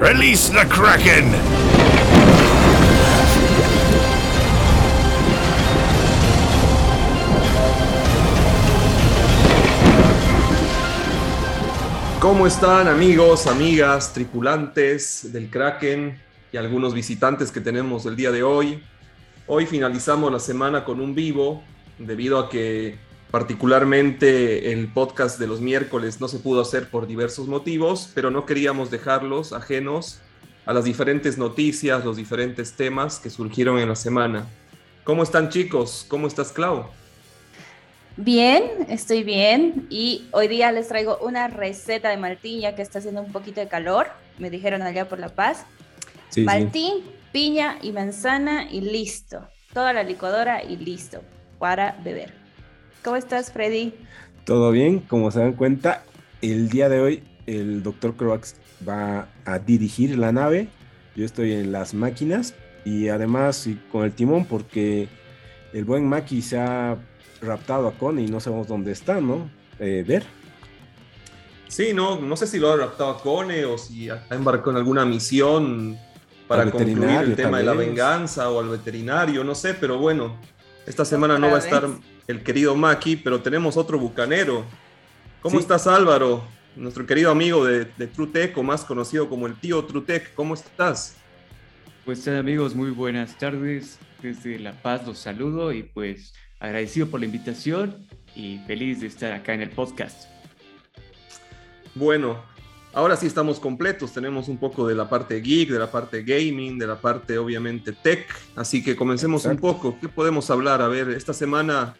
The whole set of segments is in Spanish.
Release the Kraken! ¿Cómo están amigos, amigas, tripulantes del Kraken y algunos visitantes que tenemos el día de hoy? Hoy finalizamos la semana con un vivo debido a que particularmente el podcast de los miércoles no se pudo hacer por diversos motivos, pero no queríamos dejarlos ajenos a las diferentes noticias, los diferentes temas que surgieron en la semana. ¿Cómo están chicos? ¿Cómo estás Clau? Bien, estoy bien y hoy día les traigo una receta de Martín ya que está haciendo un poquito de calor, me dijeron allá por La Paz. Sí, Martín, piña y manzana y listo. Toda la licuadora y listo para beber. ¿Cómo estás, Freddy? Todo bien, como se dan cuenta, el día de hoy el doctor Croax va a dirigir la nave. Yo estoy en las máquinas y además con el timón porque el buen Maki se ha raptado a Connie y no sabemos dónde está, ¿no? Eh, ver. Sí, no, no sé si lo ha raptado a Cone o si ha embarcado en alguna misión para concluir el tema de la venganza o al veterinario, no sé, pero bueno, esta semana no va a estar el querido Maki, pero tenemos otro bucanero. ¿Cómo estás Álvaro? Nuestro querido amigo de, de Trutec, o más conocido como el tío Trutec, ¿cómo estás? Pues amigos, muy buenas tardes. Desde La Paz los saludo y pues agradecido por la invitación y feliz de estar acá en el podcast. Bueno, ahora sí estamos completos, tenemos un poco de la parte geek, de la parte gaming, de la parte obviamente tech, así que comencemos un poco. ¿Qué podemos hablar? A ver, esta semana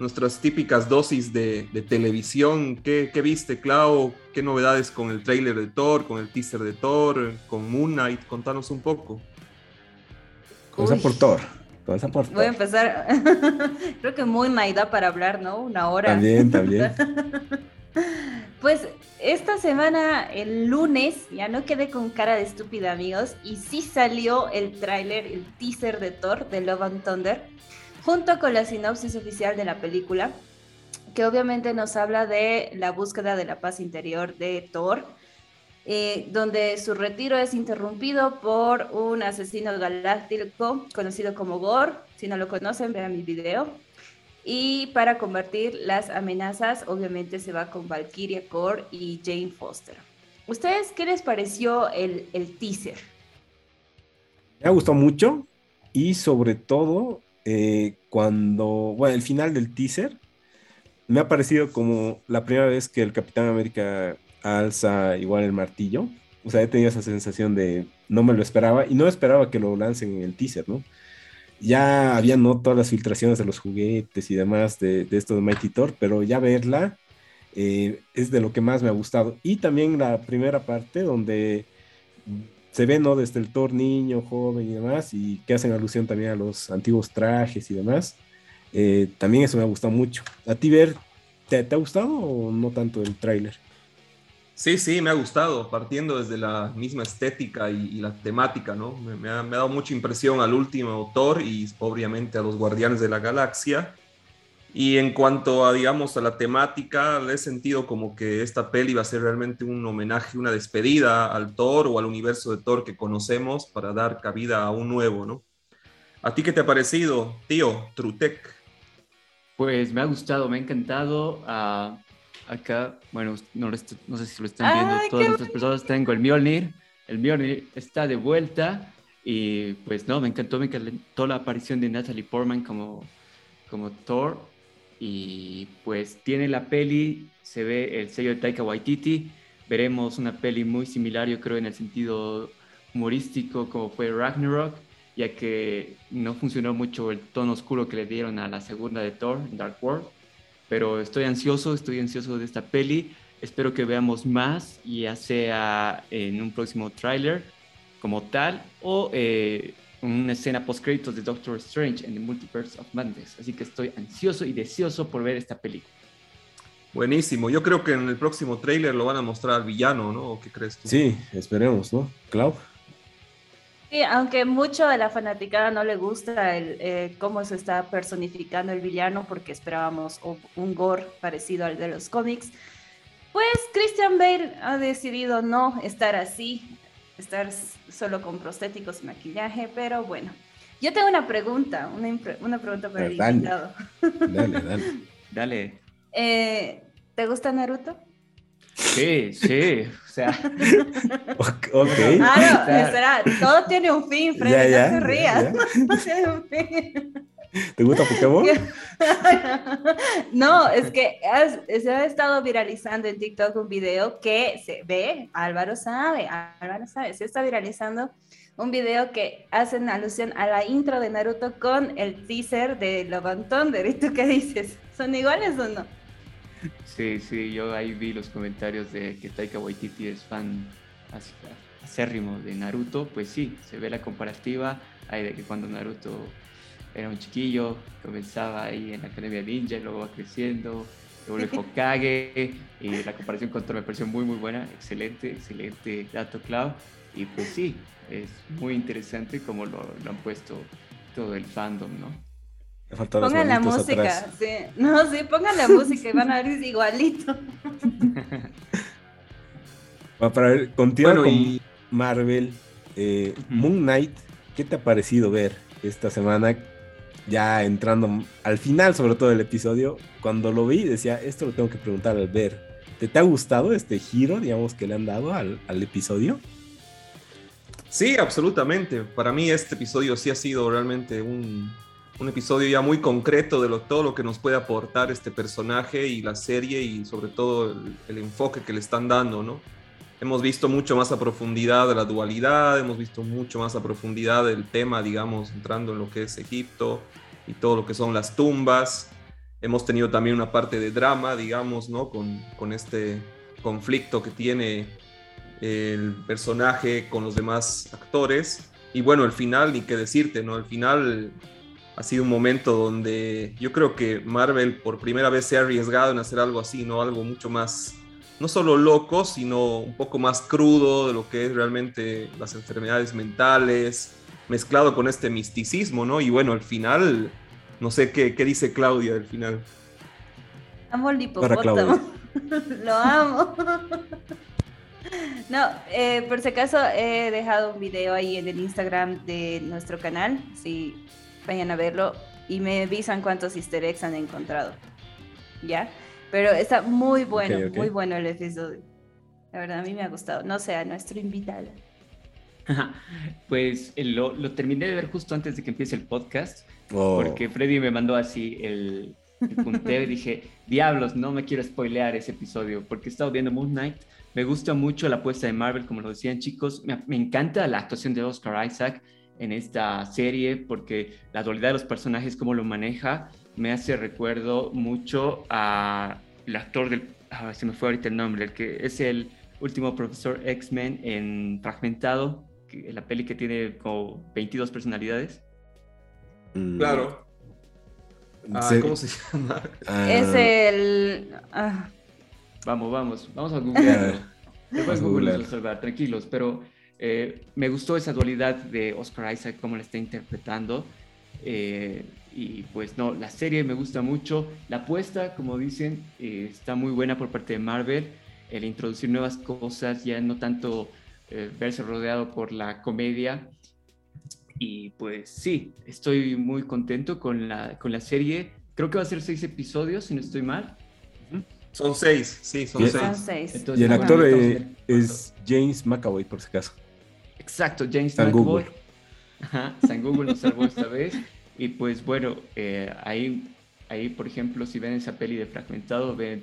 nuestras típicas dosis de, televisión. ¿Qué, ¿Qué, viste, Clau? ¿Qué novedades con el trailer de Thor, con el teaser de Thor, con Moon Knight? Contanos un poco. Cosa por Thor. Voy a empezar. Creo que muy naida para hablar, ¿no? Una hora. También, también. pues esta semana, el lunes, ya no quedé con cara de estúpida, amigos, y sí salió el tráiler, el teaser de Thor, de Love and Thunder, junto con la sinopsis oficial de la película, que obviamente nos habla de la búsqueda de la paz interior de Thor eh, donde su retiro es interrumpido por un asesino galáctico conocido como Gore. Si no lo conocen, vean mi video. Y para convertir las amenazas, obviamente se va con Valkyria Core y Jane Foster. ¿Ustedes qué les pareció el, el teaser? Me ha gustado mucho y sobre todo eh, cuando, bueno, el final del teaser me ha parecido como la primera vez que el Capitán América alza igual el martillo. O sea, he tenido esa sensación de no me lo esperaba y no esperaba que lo lancen en el teaser, ¿no? Ya había no todas las filtraciones de los juguetes y demás de, esto de Mighty Thor, pero ya verla eh, es de lo que más me ha gustado. Y también la primera parte donde se ve, ¿no? Desde el Thor niño, joven y demás, y que hacen alusión también a los antiguos trajes y demás. Eh, también eso me ha gustado mucho. ¿A ti ver, te, ha gustado o no tanto el tráiler? Sí, sí, me ha gustado, partiendo desde la misma estética y, la temática, ¿no? Me, ha, dado mucha impresión al último autor y obviamente a los Guardianes de la Galaxia. Y en cuanto a, digamos, a la temática, le he sentido como que esta peli va a ser realmente un homenaje, una despedida al Thor o al universo de Thor que conocemos para dar cabida a un nuevo, ¿no? ¿A ti qué te ha parecido, tío, Trutec? Pues me ha gustado, me ha encantado. Uh acá, bueno, no, no sé si lo están viendo todas nuestras personas, tengo el Mjolnir, el Mjolnir está de vuelta y pues no, me encantó, me encantó la aparición de Natalie Portman como, como Thor y pues tiene la peli, se ve el sello de Taika Waititi, veremos una peli muy similar yo creo en el sentido humorístico como fue Ragnarok, ya que no funcionó mucho el tono oscuro que le dieron a la segunda de Thor, Dark World pero estoy ansioso, estoy ansioso de esta peli. Espero que veamos más, ya sea en un próximo tráiler como tal o eh, una escena post créditos de Doctor Strange en The Multiverse of Madness. Así que estoy ansioso y deseoso por ver esta película. Buenísimo. Yo creo que en el próximo tráiler lo van a mostrar villano, ¿no? ¿O qué crees tú? Sí, esperemos, ¿no? Clau. Sí, aunque mucho de la fanaticada no le gusta el, eh, cómo se está personificando el villano, porque esperábamos un gore parecido al de los cómics, pues Christian Bale ha decidido no estar así. Estar solo con prostéticos y maquillaje, pero bueno. Yo tengo una pregunta, una, una pregunta para el invitado. Dale, dale. dale. Eh, ¿Te gusta Naruto? Sí, sí, o sea. ok. Ah, no, espera, todo tiene un fin, Freddy, ya, no se rías. tiene un fin. ¿Te gusta Pokémon? no, es que se ha estado viralizando en TikTok un video que se ve, Álvaro sabe, Álvaro sabe, se está viralizando un video que hacen alusión a la intro de Naruto con el teaser de Love and Thunder. ¿Y tú qué dices? ¿Son iguales o no? Sí, sí, yo ahí vi los comentarios de que Taika Waititi es fan acérrimo de Naruto. Pues sí, se ve la comparativa ahí de que cuando Naruto era un chiquillo, comenzaba ahí en la Academia Ninja, y luego va creciendo, luego el Hokage, y la comparación con todo me pareció muy, muy buena, excelente, excelente dato, Clau. Y pues sí, es muy interesante como lo, han puesto todo el fandom, ¿no? Pongan la música, sí. No, sí, pongan la música y van a ver igualito. para ver, continuando con Marvel, eh, Moon Knight, ¿qué te ha parecido ver esta semana? Ya entrando al final, sobre todo del episodio, cuando lo vi, decía, esto lo tengo que preguntar al ver. ¿Te, ha gustado este giro, digamos, que le han dado al, al, episodio? Sí, absolutamente. Para mí este episodio sí ha sido realmente un, un episodio ya muy concreto de lo, todo lo que nos puede aportar este personaje y la serie y sobre todo el enfoque que le están dando, ¿no? Hemos visto mucho más a profundidad de la dualidad, hemos visto mucho más a profundidad del tema, digamos, entrando en lo que es Egipto y todo lo que son las tumbas. Hemos tenido también una parte de drama, digamos, ¿no? Con, con este conflicto que tiene el personaje con los demás actores. Y bueno, el final, ni qué decirte, ¿no? El final ha sido un momento donde yo creo que Marvel por primera vez se ha arriesgado en hacer algo así, ¿no? Algo mucho más no solo loco, sino un poco más crudo de lo que es realmente las enfermedades mentales, mezclado con este misticismo, ¿no? Y bueno, al final, no sé qué, qué dice Claudia del final. Amo el hipopótamo. Lo amo. No, eh, por si acaso he dejado un video ahí en el Instagram de nuestro canal, si vayan a verlo y me avisan cuántos easter eggs han encontrado. ¿Ya? Pero está muy bueno, muy bueno el episodio. La verdad, a mí me ha gustado. No sé, a nuestro invitado. pues eh, lo, lo, terminé de ver justo antes de que empiece el podcast, oh. porque Freddy me mandó así el, punteo y dije, diablos, no me quiero spoilear ese episodio, porque he estado viendo Moon Knight. Me gusta mucho la apuesta de Marvel, como lo decían chicos. Me, me encanta la actuación de Oscar Isaac en esta serie, porque la dualidad de los personajes, cómo lo maneja, me hace recuerdo mucho a el actor del, ah, se me fue ahorita el nombre, el que es el último profesor X-Men en Fragmentado, la peli que tiene como 22 personalidades. Mm. Claro. Ah, ¿Cómo se llama? Ah. Es el... Vamos, vamos, vamos a googlearlo. Después Google resolver, tranquilos, pero eh, me gustó esa dualidad de Oscar Isaac, cómo la está interpretando. Eh, y pues no, la serie me gusta mucho. La apuesta, como dicen, eh, está muy buena por parte de Marvel. El introducir nuevas cosas, ya no tanto eh, verse rodeado por la comedia. Y pues sí, estoy muy contento con la, con la serie. Creo que va a ser seis episodios, si no estoy mal. Son seis, sí, son seis. y el actor eh, es James McAvoy, por si acaso. Exacto, James McAvoy. Ajá, San Google nos salvó esta vez. Y pues bueno, eh, ahí, ahí, por ejemplo, si ven esa peli de Fragmentado, ven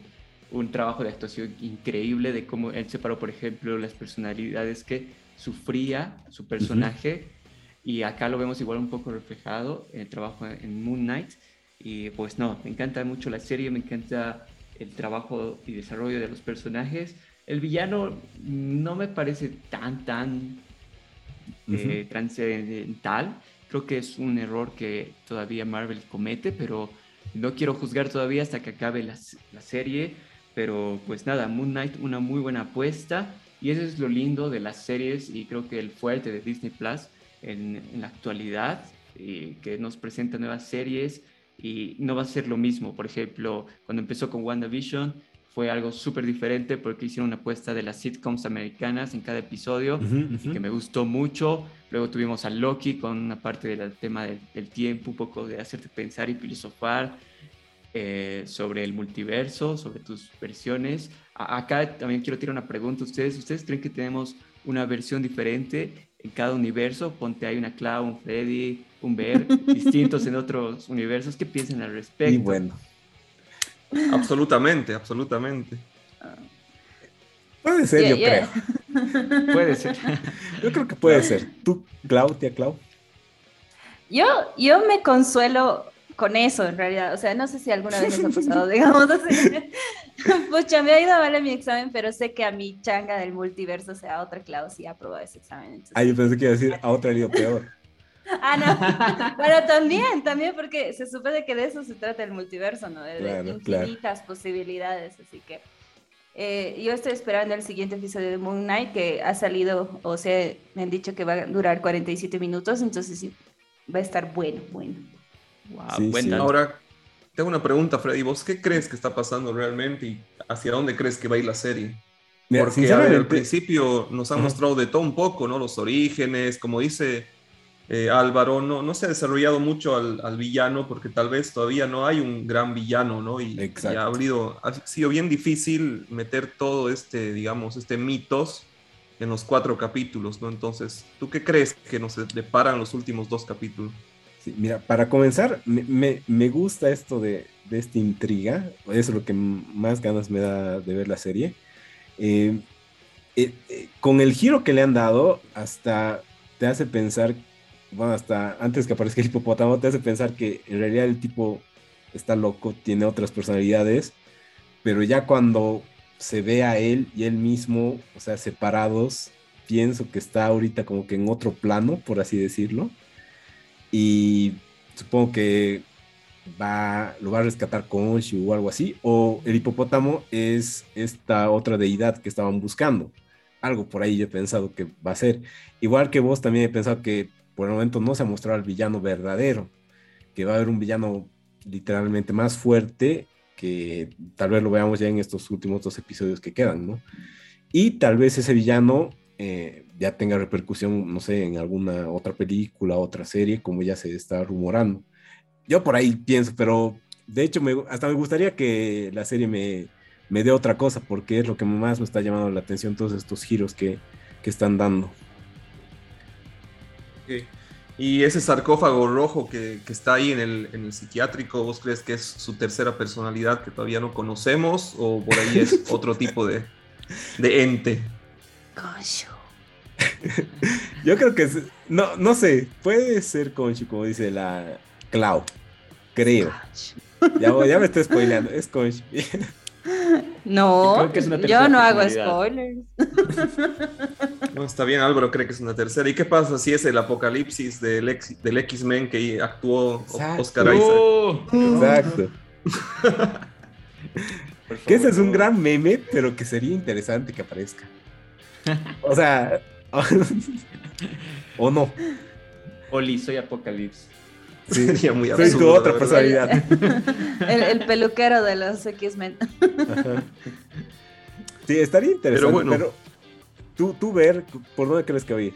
un trabajo de actuación increíble de cómo él separó, por ejemplo, las personalidades que sufría su personaje. Y acá lo vemos igual un poco reflejado en el trabajo en Moon Knight. Y pues no, me encanta mucho la serie, me encanta el trabajo y desarrollo de los personajes. El villano no me parece tan, tan eh, trascendental Creo que es un error que todavía Marvel comete, pero no quiero juzgar todavía hasta que acabe la, la serie. Pero pues nada, Moon Knight, una muy buena apuesta. Y eso es lo lindo de las series y creo que el fuerte de Disney Plus en, en la actualidad, y que nos presenta nuevas series y no va a ser lo mismo. Por ejemplo, cuando empezó con WandaVision, fue algo súper diferente porque hicieron una apuesta de las sitcoms americanas en cada episodio y que me gustó mucho. Luego tuvimos a Loki con una parte del tema del, tiempo, un poco de hacerte pensar y filosofar eh, sobre el multiverso, sobre tus versiones. acá también quiero tirar una pregunta a ustedes. ¿Ustedes creen que tenemos una versión diferente en cada universo? Ponte ahí una Cloud, un Freddy, un Bear, distintos en otros universos. ¿Qué piensan al respecto? Y bueno. Absolutamente, absolutamente. Puede ser, yo creo. puede ser. Yo creo que puede ser. ¿Tú, Clau, tía Clau? Yo, yo me consuelo con eso, en realidad. O sea, no sé si alguna vez nos ha pasado, digamos así. Pucha, me ha ido vale mi examen, pero sé que a mi changa del multiverso, o sea, a otra Clau sí ha aprobado ese examen. ah, yo pensé que iba a decir a otra ido peor. Ah, no. Pero también, también porque se supone que de eso se trata el multiverso, ¿no? De, infinitas posibilidades, así que eh, yo estoy esperando el siguiente episodio de Moon Knight que ha salido, o sea, me han dicho que va a durar 47 minutos, entonces sí, va a estar bueno, bueno. Wow, Ahora, tengo una pregunta, Freddy, ¿vos qué crees que está pasando realmente y hacia dónde crees que va a ir la serie? Porque al principio nos han mostrado de todo un poco, ¿no? Los orígenes, como dice eh, Álvaro, no, no se ha desarrollado mucho al, villano porque tal vez todavía no hay un gran villano, ¿no? Y, ha, habido, ha sido bien difícil meter todo este, digamos, este mitos en los cuatro capítulos, ¿no? Entonces, ¿tú qué crees que nos deparan los últimos dos capítulos? Sí, mira, para comenzar, me, me, gusta esto de, de, esta intriga, es lo que más ganas me da de ver la serie. Eh, eh, con el giro que le han dado, hasta te hace pensar bueno, hasta antes que aparezca el hipopótamo, te hace pensar que en realidad el tipo está loco, tiene otras personalidades, pero ya cuando se ve a él y él mismo, o sea, separados, pienso que está ahorita como que en otro plano, por así decirlo, y supongo que va, lo va a rescatar Konshu o algo así, o el hipopótamo es esta otra deidad que estaban buscando. Algo por ahí yo he pensado que va a ser. Igual que vos también he pensado que por el momento no se ha mostrado el villano verdadero, que va a haber un villano literalmente más fuerte que tal vez lo veamos ya en estos últimos dos episodios que quedan, ¿no? Y tal vez ese villano eh, ya tenga repercusión, no sé, en alguna otra película, otra serie, como ya se está rumorando. Yo por ahí pienso, pero de hecho hasta me gustaría que la serie me, dé otra cosa, porque es lo que más me está llamando la atención, todos estos giros que están dando. Y ese sarcófago rojo que, está ahí en el, psiquiátrico, ¿vos crees que es su tercera personalidad que todavía no conocemos o por ahí es otro tipo de, de ente? Yo creo que no, no sé, puede ser Conchu, como dice la Clau, creo. Ya, ya me estoy spoileando, es Conchu. No, yo no hago spoilers. No, está bien, Álvaro cree que es una tercera. ¿Y qué pasa si es el apocalipsis del, X-Men que actuó Oscar Isaac? Exacto. que ese es un gran meme, pero que sería interesante que aparezca. O sea, o no. Oli, soy Apocalipsis. Sí, sería muy absurdo. Soy otra personalidad. El, peluquero de los X-Men. Sí, estaría interesante. Pero bueno. tú, tú ver, ¿por dónde crees que va a ir?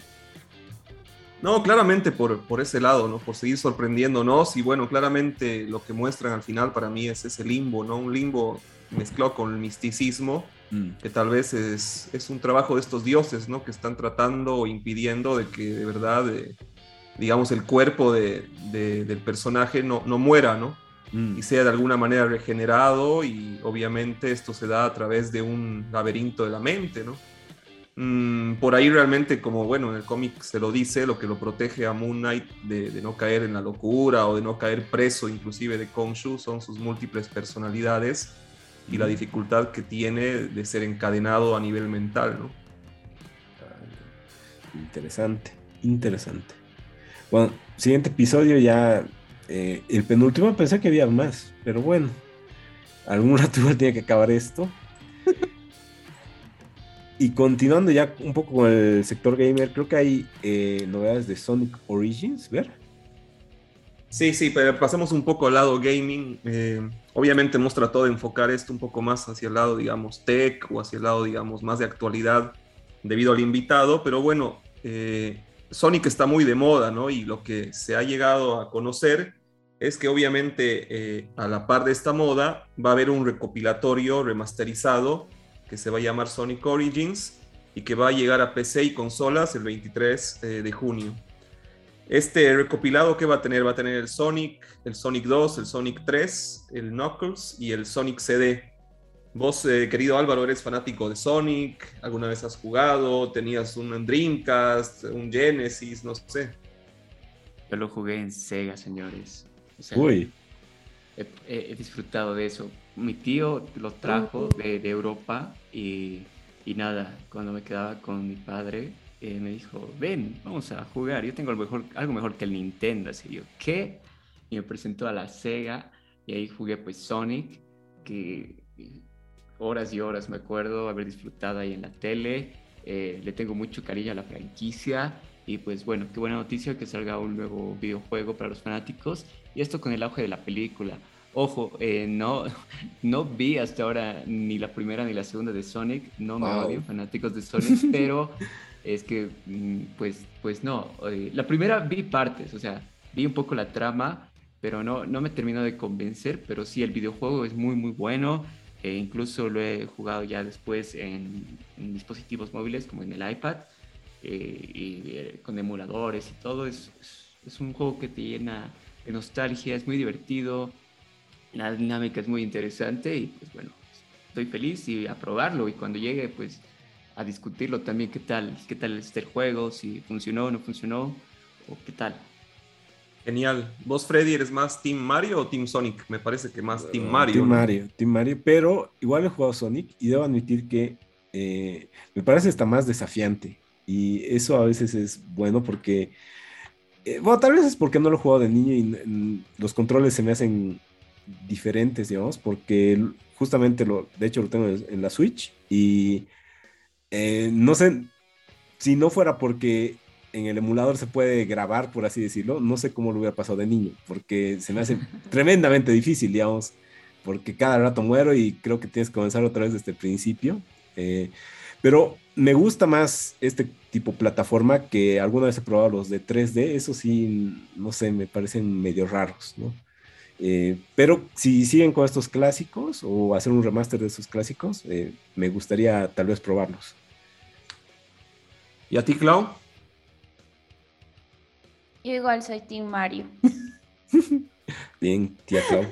No, claramente por, por ese lado, ¿no? Por seguir sorprendiéndonos. Y bueno, claramente lo que muestran al final para mí es ese limbo, ¿no? Un limbo mezclado con el misticismo, mm. que tal vez es, es, un trabajo de estos dioses, ¿no? Que están tratando o impidiendo de que de verdad eh, digamos, el cuerpo de, del personaje no, no muera, ¿no? Mm. Y sea de alguna manera regenerado y obviamente esto se da a través de un laberinto de la mente, ¿no? Mm, por ahí realmente, como bueno, en el cómic se lo dice, lo que lo protege a Moon Knight de, no caer en la locura o de no caer preso inclusive de Konshu son sus múltiples personalidades y la mm. dificultad que tiene de ser encadenado a nivel mental, ¿no? Interesante, interesante. Bueno, siguiente episodio ya, eh, el penúltimo pensé que había más, pero bueno, algún rato igual tiene que acabar esto. y continuando ya un poco con el sector gamer, creo que hay eh, novedades de Sonic Origins, ¿ver? Sí, sí, pero pasemos un poco al lado gaming. Eh, obviamente hemos tratado de enfocar esto un poco más hacia el lado, digamos, tech o hacia el lado, digamos, más de actualidad debido al invitado, pero bueno, eh, Sonic está muy de moda, ¿no? Y lo que se ha llegado a conocer es que obviamente eh, a la par de esta moda va a haber un recopilatorio remasterizado que se va a llamar Sonic Origins y que va a llegar a PC y consolas el 23 de junio. Este recopilado que va a tener, va a tener el Sonic, el Sonic 2, el Sonic 3, el Knuckles y el Sonic CD. Vos, eh, querido Álvaro, eres fanático de Sonic, alguna vez has jugado, tenías un Dreamcast, un Genesis, no sé. Yo lo jugué en Sega, señores. Uy. He, disfrutado de eso. Mi tío lo trajo de, Europa y, y, nada, cuando me quedaba con mi padre, eh, me dijo, ven, vamos a jugar, yo tengo algo mejor, algo mejor que el Nintendo, así yo, ¿qué? Y me presentó a la Sega y ahí jugué pues Sonic, que horas y horas me acuerdo haber disfrutado ahí en la tele, eh, le tengo mucho cariño a la franquicia y pues bueno, qué buena noticia que salga un nuevo videojuego para los fanáticos y esto con el auge de la película. Ojo, eh, no, no vi hasta ahora ni la primera ni la segunda de Sonic, no me odio fanáticos de Sonic, pero es que, mm, pues, pues no. Eh, la primera vi partes, o sea, vi un poco la trama, pero no, no me terminó de convencer, pero sí, el videojuego es muy, muy bueno. Incluso lo he jugado ya después en, dispositivos móviles, como en el iPad, eh, y eh, con emuladores y todo. Es, es, un juego que te llena de nostalgia, es muy divertido, la dinámica es muy interesante y pues bueno, estoy feliz y a probarlo y cuando llegue pues a discutirlo también, qué tal, qué tal está el juego, si funcionó o no funcionó, o qué tal. Genial. ¿Vos, Freddy, eres más Team Mario o Team Sonic? Me parece que más Team uh, Mario. Team Mario, Team Mario, pero igual he jugado Sonic y debo admitir que eh, me parece hasta más desafiante. Y eso a veces es bueno porque, eh, bueno, tal vez es porque no lo he jugado de niño y los controles se me hacen diferentes, digamos, porque justamente lo, de hecho lo tengo en la Switch y eh, no sé, si no fuera porque en el emulador se puede grabar, por así decirlo, no sé cómo lo hubiera pasado de niño, porque se me hace tremendamente difícil, digamos, porque cada rato muero y creo que tienes que comenzar otra vez desde el principio. Eh, pero me gusta más este tipo de plataforma que alguna vez he probado los de 3D, eso sí, no sé, me parecen medio raros, ¿no? Eh, pero si siguen con estos clásicos o hacer un remaster de esos clásicos, me gustaría tal vez probarlos. ¿Y a ti, Clau? Yo igual soy Team Mario. Bien, tía Clau.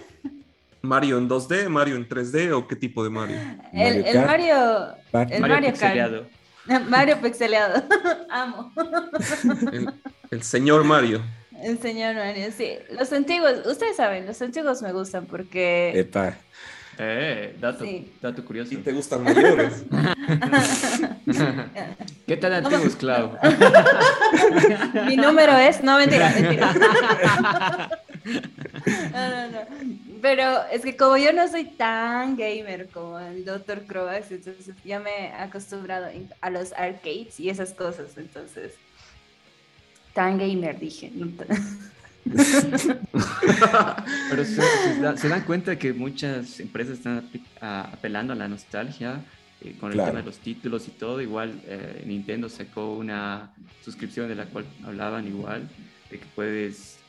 ¿Mario en 2D, Mario en 3D o qué tipo de Mario? El Mario. El Mario, pixeleado. Mario pixeleado. Amo. El, señor Mario. El señor Mario, sí. Los antiguos, ustedes saben, los antiguos me gustan porque. Epa. Eh, dato, dato curioso. ¿Y te gustan mayores? ¿Qué tal antiguos, Clau? Mi número es. No, mentira, mentira. No, no, no. Pero es que como yo no soy tan gamer como el Dr. Croax, entonces ya me he acostumbrado a los arcades y esas cosas. Entonces, tan gamer dije. Pero se, dan cuenta que muchas empresas están apelando a la nostalgia eh, con el tema de los títulos y todo. Igual eh, Nintendo sacó una suscripción de la cual hablaban igual, de que puedes,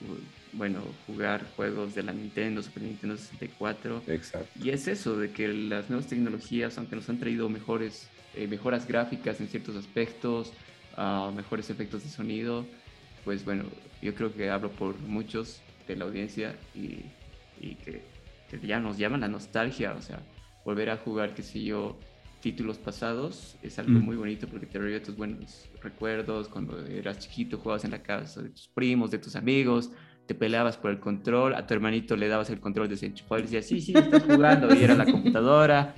bueno, jugar juegos de la Nintendo, Super Nintendo 64. Exacto. Y es eso, de que las nuevas tecnologías, aunque nos han traído mejores, eh, mejoras gráficas en ciertos aspectos, uh, mejores efectos de sonido, pues bueno, yo creo que hablo por muchos de la audiencia y, que, ya nos llaman la nostalgia, o sea, volver a jugar, qué sé yo, títulos pasados es algo mm. muy bonito porque te revive tus buenos recuerdos cuando eras chiquito, jugabas en la casa de tus primos, de tus amigos, te peleabas por el control, a tu hermanito le dabas el control desenchufado y decías, sí, sí, estás jugando, y era la computadora.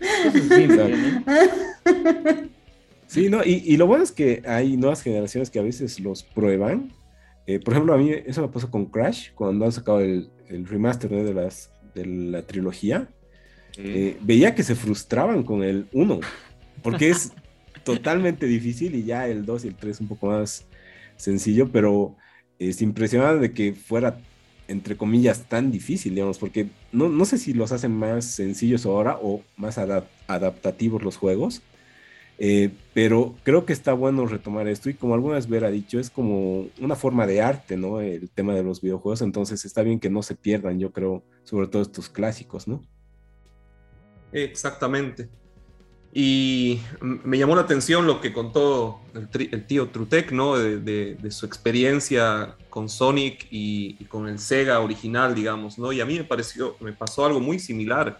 Sí, no, y, y, lo bueno es que hay nuevas generaciones que a veces los prueban eh, por ejemplo, a mí eso me pasó con Crash, cuando han sacado el, remaster de, las, de la trilogía. Eh, veía que se frustraban con el 1, porque es totalmente difícil y ya el 2 y el 3 un poco más sencillo, pero es impresionante de que fuera entre comillas, tan difícil, digamos, porque no, no sé si los hacen más sencillos ahora o más adaptativos los juegos, eh, pero creo que está bueno retomar esto y como alguna vez ha dicho, es como una forma de arte, ¿no? El tema de los videojuegos, entonces está bien que no se pierdan, yo creo, sobre todo estos clásicos, ¿no? Exactamente. Y me llamó la atención lo que contó el, tío Trutec, ¿no? De, su experiencia con Sonic y, con el Sega original, digamos, ¿no? Y a mí me pareció, me pasó algo muy similar.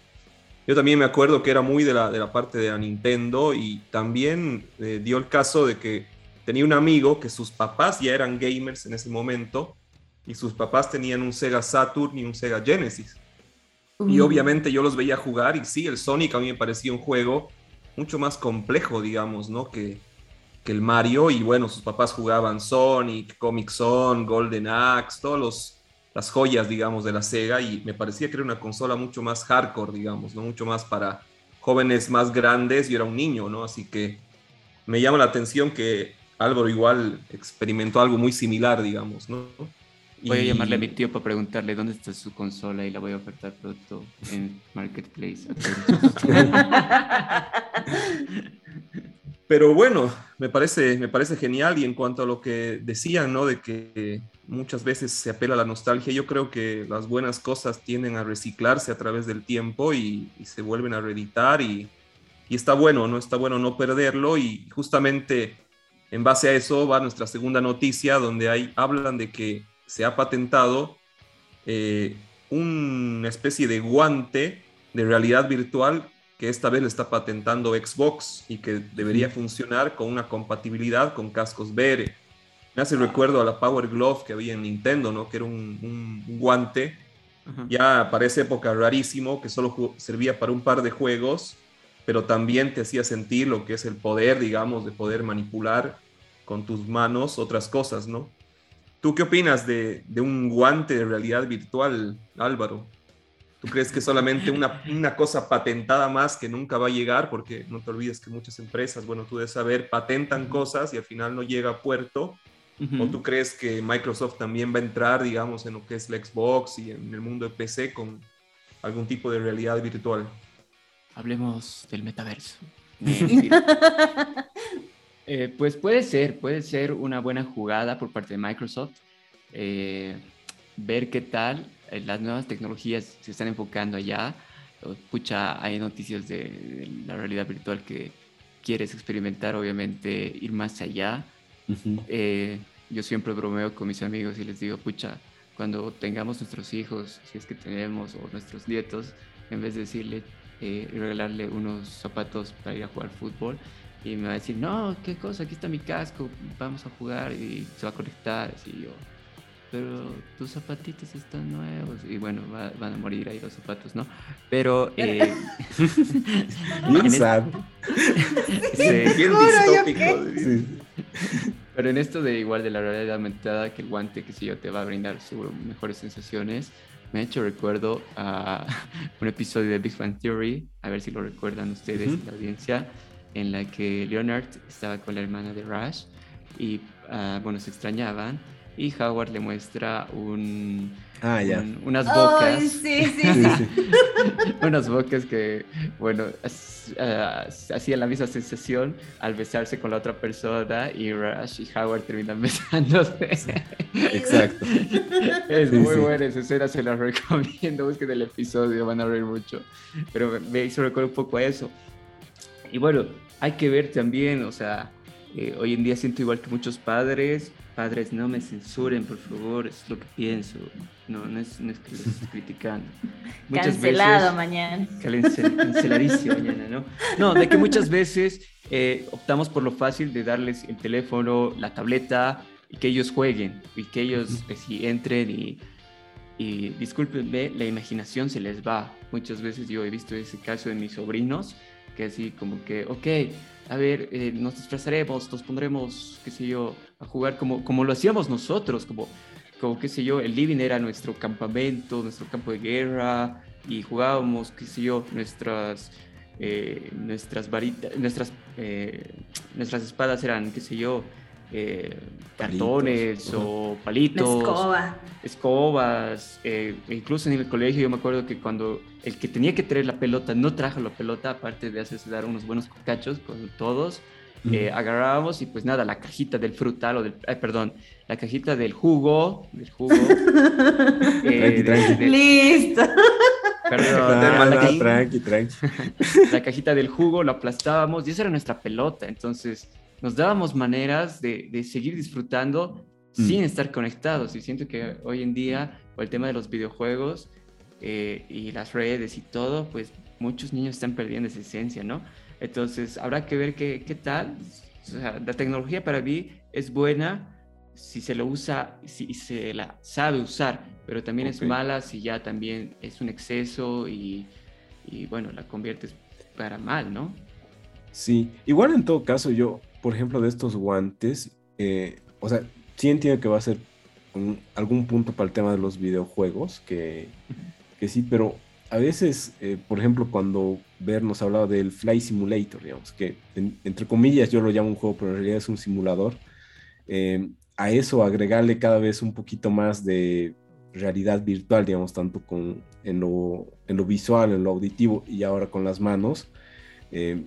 Yo también me acuerdo que era muy de la, de la parte de la Nintendo y también eh, dio el caso de que tenía un amigo que sus papás ya eran gamers en ese momento y sus papás tenían un Sega Saturn y un Sega Genesis. Y obviamente yo los veía jugar y sí, el Sonic a mí me parecía un juego mucho más complejo, digamos, ¿no? Que, que el Mario. Y bueno, sus papás jugaban Sonic, Comic Zone, Golden Axe, todas las joyas, digamos, de la Sega. Y me parecía que era una consola mucho más hardcore, digamos, ¿no? Mucho más para jóvenes más grandes. Yo era un niño, ¿no? Así que me llama la atención que Álvaro igual experimentó algo muy similar, digamos, ¿no? Voy a llamarle a mi tío para preguntarle dónde está su consola y la voy a ofertar pronto en Marketplace. Pero bueno, me parece, me parece genial y en cuanto a lo que decían, ¿no? De que muchas veces se apela a la nostalgia, yo creo que las buenas cosas tienden a reciclarse a través del tiempo y, se vuelven a reeditar y, y está bueno, ¿no? Está bueno no perderlo y justamente en base a eso va nuestra segunda noticia donde hay, hablan de que se ha patentado eh, una especie de guante de realidad virtual que esta vez le está patentando Xbox y que debería funcionar con una compatibilidad con cascos VR. Me hace recuerdo a la Power Glove que había en Nintendo, ¿no? Que era un, guante ya para esa época rarísimo, que solo servía para un par de juegos, pero también te hacía sentir lo que es el poder, digamos, de poder manipular con tus manos otras cosas, ¿no? ¿Tú qué opinas de, un guante de realidad virtual, Álvaro? ¿Tú crees que solamente una, una, cosa patentada más que nunca va a llegar? Porque no te olvides que muchas empresas, bueno, tú debes saber, patentan cosas y al final no llega a puerto. ¿O tú crees que Microsoft también va a entrar, digamos, en lo que es la Xbox y en el mundo de PC con algún tipo de realidad virtual? Hablemos del metaverso. Eh, pues puede ser, puede ser una buena jugada por parte de Microsoft. Eh, ver qué tal eh, las nuevas tecnologías se están enfocando allá. Pucha, hay noticias de, la realidad virtual que quieres experimentar, obviamente ir más allá. Yo siempre bromeo con mis amigos y les digo, pucha, cuando tengamos nuestros hijos, si es que tenemos, o nuestros nietos, en vez de decirle, regalarle unos zapatos para ir a jugar fútbol, y me va a decir, no, qué cosa, aquí está mi casco, vamos a jugar y se va a conectar. Así yo, pero tus zapatitos están nuevos. Y bueno, van a morir ahí los zapatos, ¿no? Pero. Eh, Bien sad. Bien distópico. Pero en esto de igual de la realidad aumentada, que el guante, que si yo, te va a brindar seguro mejores sensaciones. Me ha hecho recuerdo a un episodio de Big Bang Theory, a ver si lo recuerdan ustedes, en la audiencia, en la que Leonard estaba con la hermana de Rush y, uh, bueno, se extrañaban y Howard le muestra un, ah, ya. unas bocas. sí, sí, sí. unas bocas que, bueno, uh, hacían la misma sensación al besarse con la otra persona y Rush y Howard terminan besándose. Exacto. es muy buena esa escena, se la recomiendo. Busquen el episodio, van a reír mucho. Pero me hizo recordar un poco a eso. Y bueno, hay que ver también, o sea, eh, hoy en día siento igual que muchos padres, padres no me censuren, por favor, es lo que pienso, no, no, es, no es que los esté criticando. Cancelado mañana. Canceladísimo mañana, ¿no? No, de que muchas veces eh, optamos por lo fácil de darles el teléfono, la tableta y que ellos jueguen y que ellos pues, entren y, y discúlpenme, la imaginación se les va. Muchas veces yo he visto ese caso de mis sobrinos que así como que, ok, a ver, eh, nos disfrazaremos, nos pondremos, qué sé yo, a jugar como, como lo hacíamos nosotros, como, como, qué sé yo, el living era nuestro campamento, nuestro campo de guerra, y jugábamos, qué sé yo, nuestras, eh, nuestras varitas, nuestras, eh, nuestras espadas eran, qué sé yo, eh, cartones o palitos. escoba. Escobas. Eh, incluso en el colegio yo me acuerdo que cuando el que tenía que traer la pelota no trajo la pelota, aparte de hacerse dar unos buenos cachos con todos, eh, agarrábamos y pues nada, la cajita del frutal o del, perdón, la cajita del jugo, del jugo. Listo. Perdón, la, cajita, la cajita del jugo lo aplastábamos y esa era nuestra pelota. Entonces nos dábamos maneras de, de seguir disfrutando mm. sin estar conectados. Y siento que hoy en día, por el tema de los videojuegos eh, y las redes y todo, pues muchos niños están perdiendo esa esencia, ¿no? Entonces habrá que ver qué, qué tal. O sea, la tecnología para mí es buena si se lo usa, si se la sabe usar, pero también es mala si ya también es un exceso y, y, bueno, la conviertes para mal, ¿no? Sí, igual en todo caso yo, por ejemplo, de estos guantes, eh, o sea, sí entiendo que va a ser algún punto para el tema de los videojuegos, que, que sí, pero a veces, eh, por ejemplo, cuando Ver nos hablaba del Fly Simulator, digamos, que entre comillas yo lo llamo un juego, pero en realidad es un simulador. Eh, a eso agregarle cada vez un poquito más de realidad virtual, digamos, tanto con, en, lo, en lo visual, en lo auditivo y ahora con las manos, eh,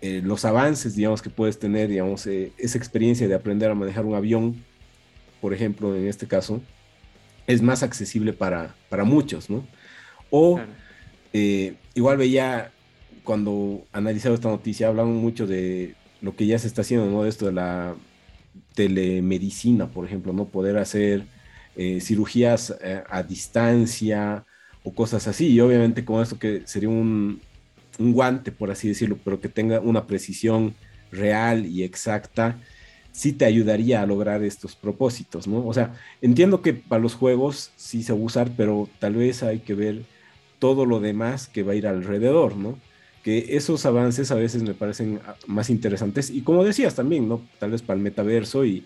eh, los avances, digamos, que puedes tener, digamos, eh, esa experiencia de aprender a manejar un avión, por ejemplo, en este caso, es más accesible para, para muchos, ¿no? O igual veía, cuando analizaba esta noticia, hablaban mucho de lo que ya se está haciendo, ¿no? De esto de la telemedicina, por ejemplo, ¿no? Poder hacer eh, cirugías eh, a distancia o cosas así. Y obviamente con esto que sería un, guante, por así decirlo, pero que tenga una precisión real y exacta, sí te ayudaría a lograr estos propósitos, ¿no? O sea, entiendo que para los juegos sí se va a usar, pero tal vez hay que ver todo lo demás que va a ir alrededor, ¿no? que esos avances a veces me parecen ah, más interesantes y como decías también, ¿no? Tal vez para el metaverso y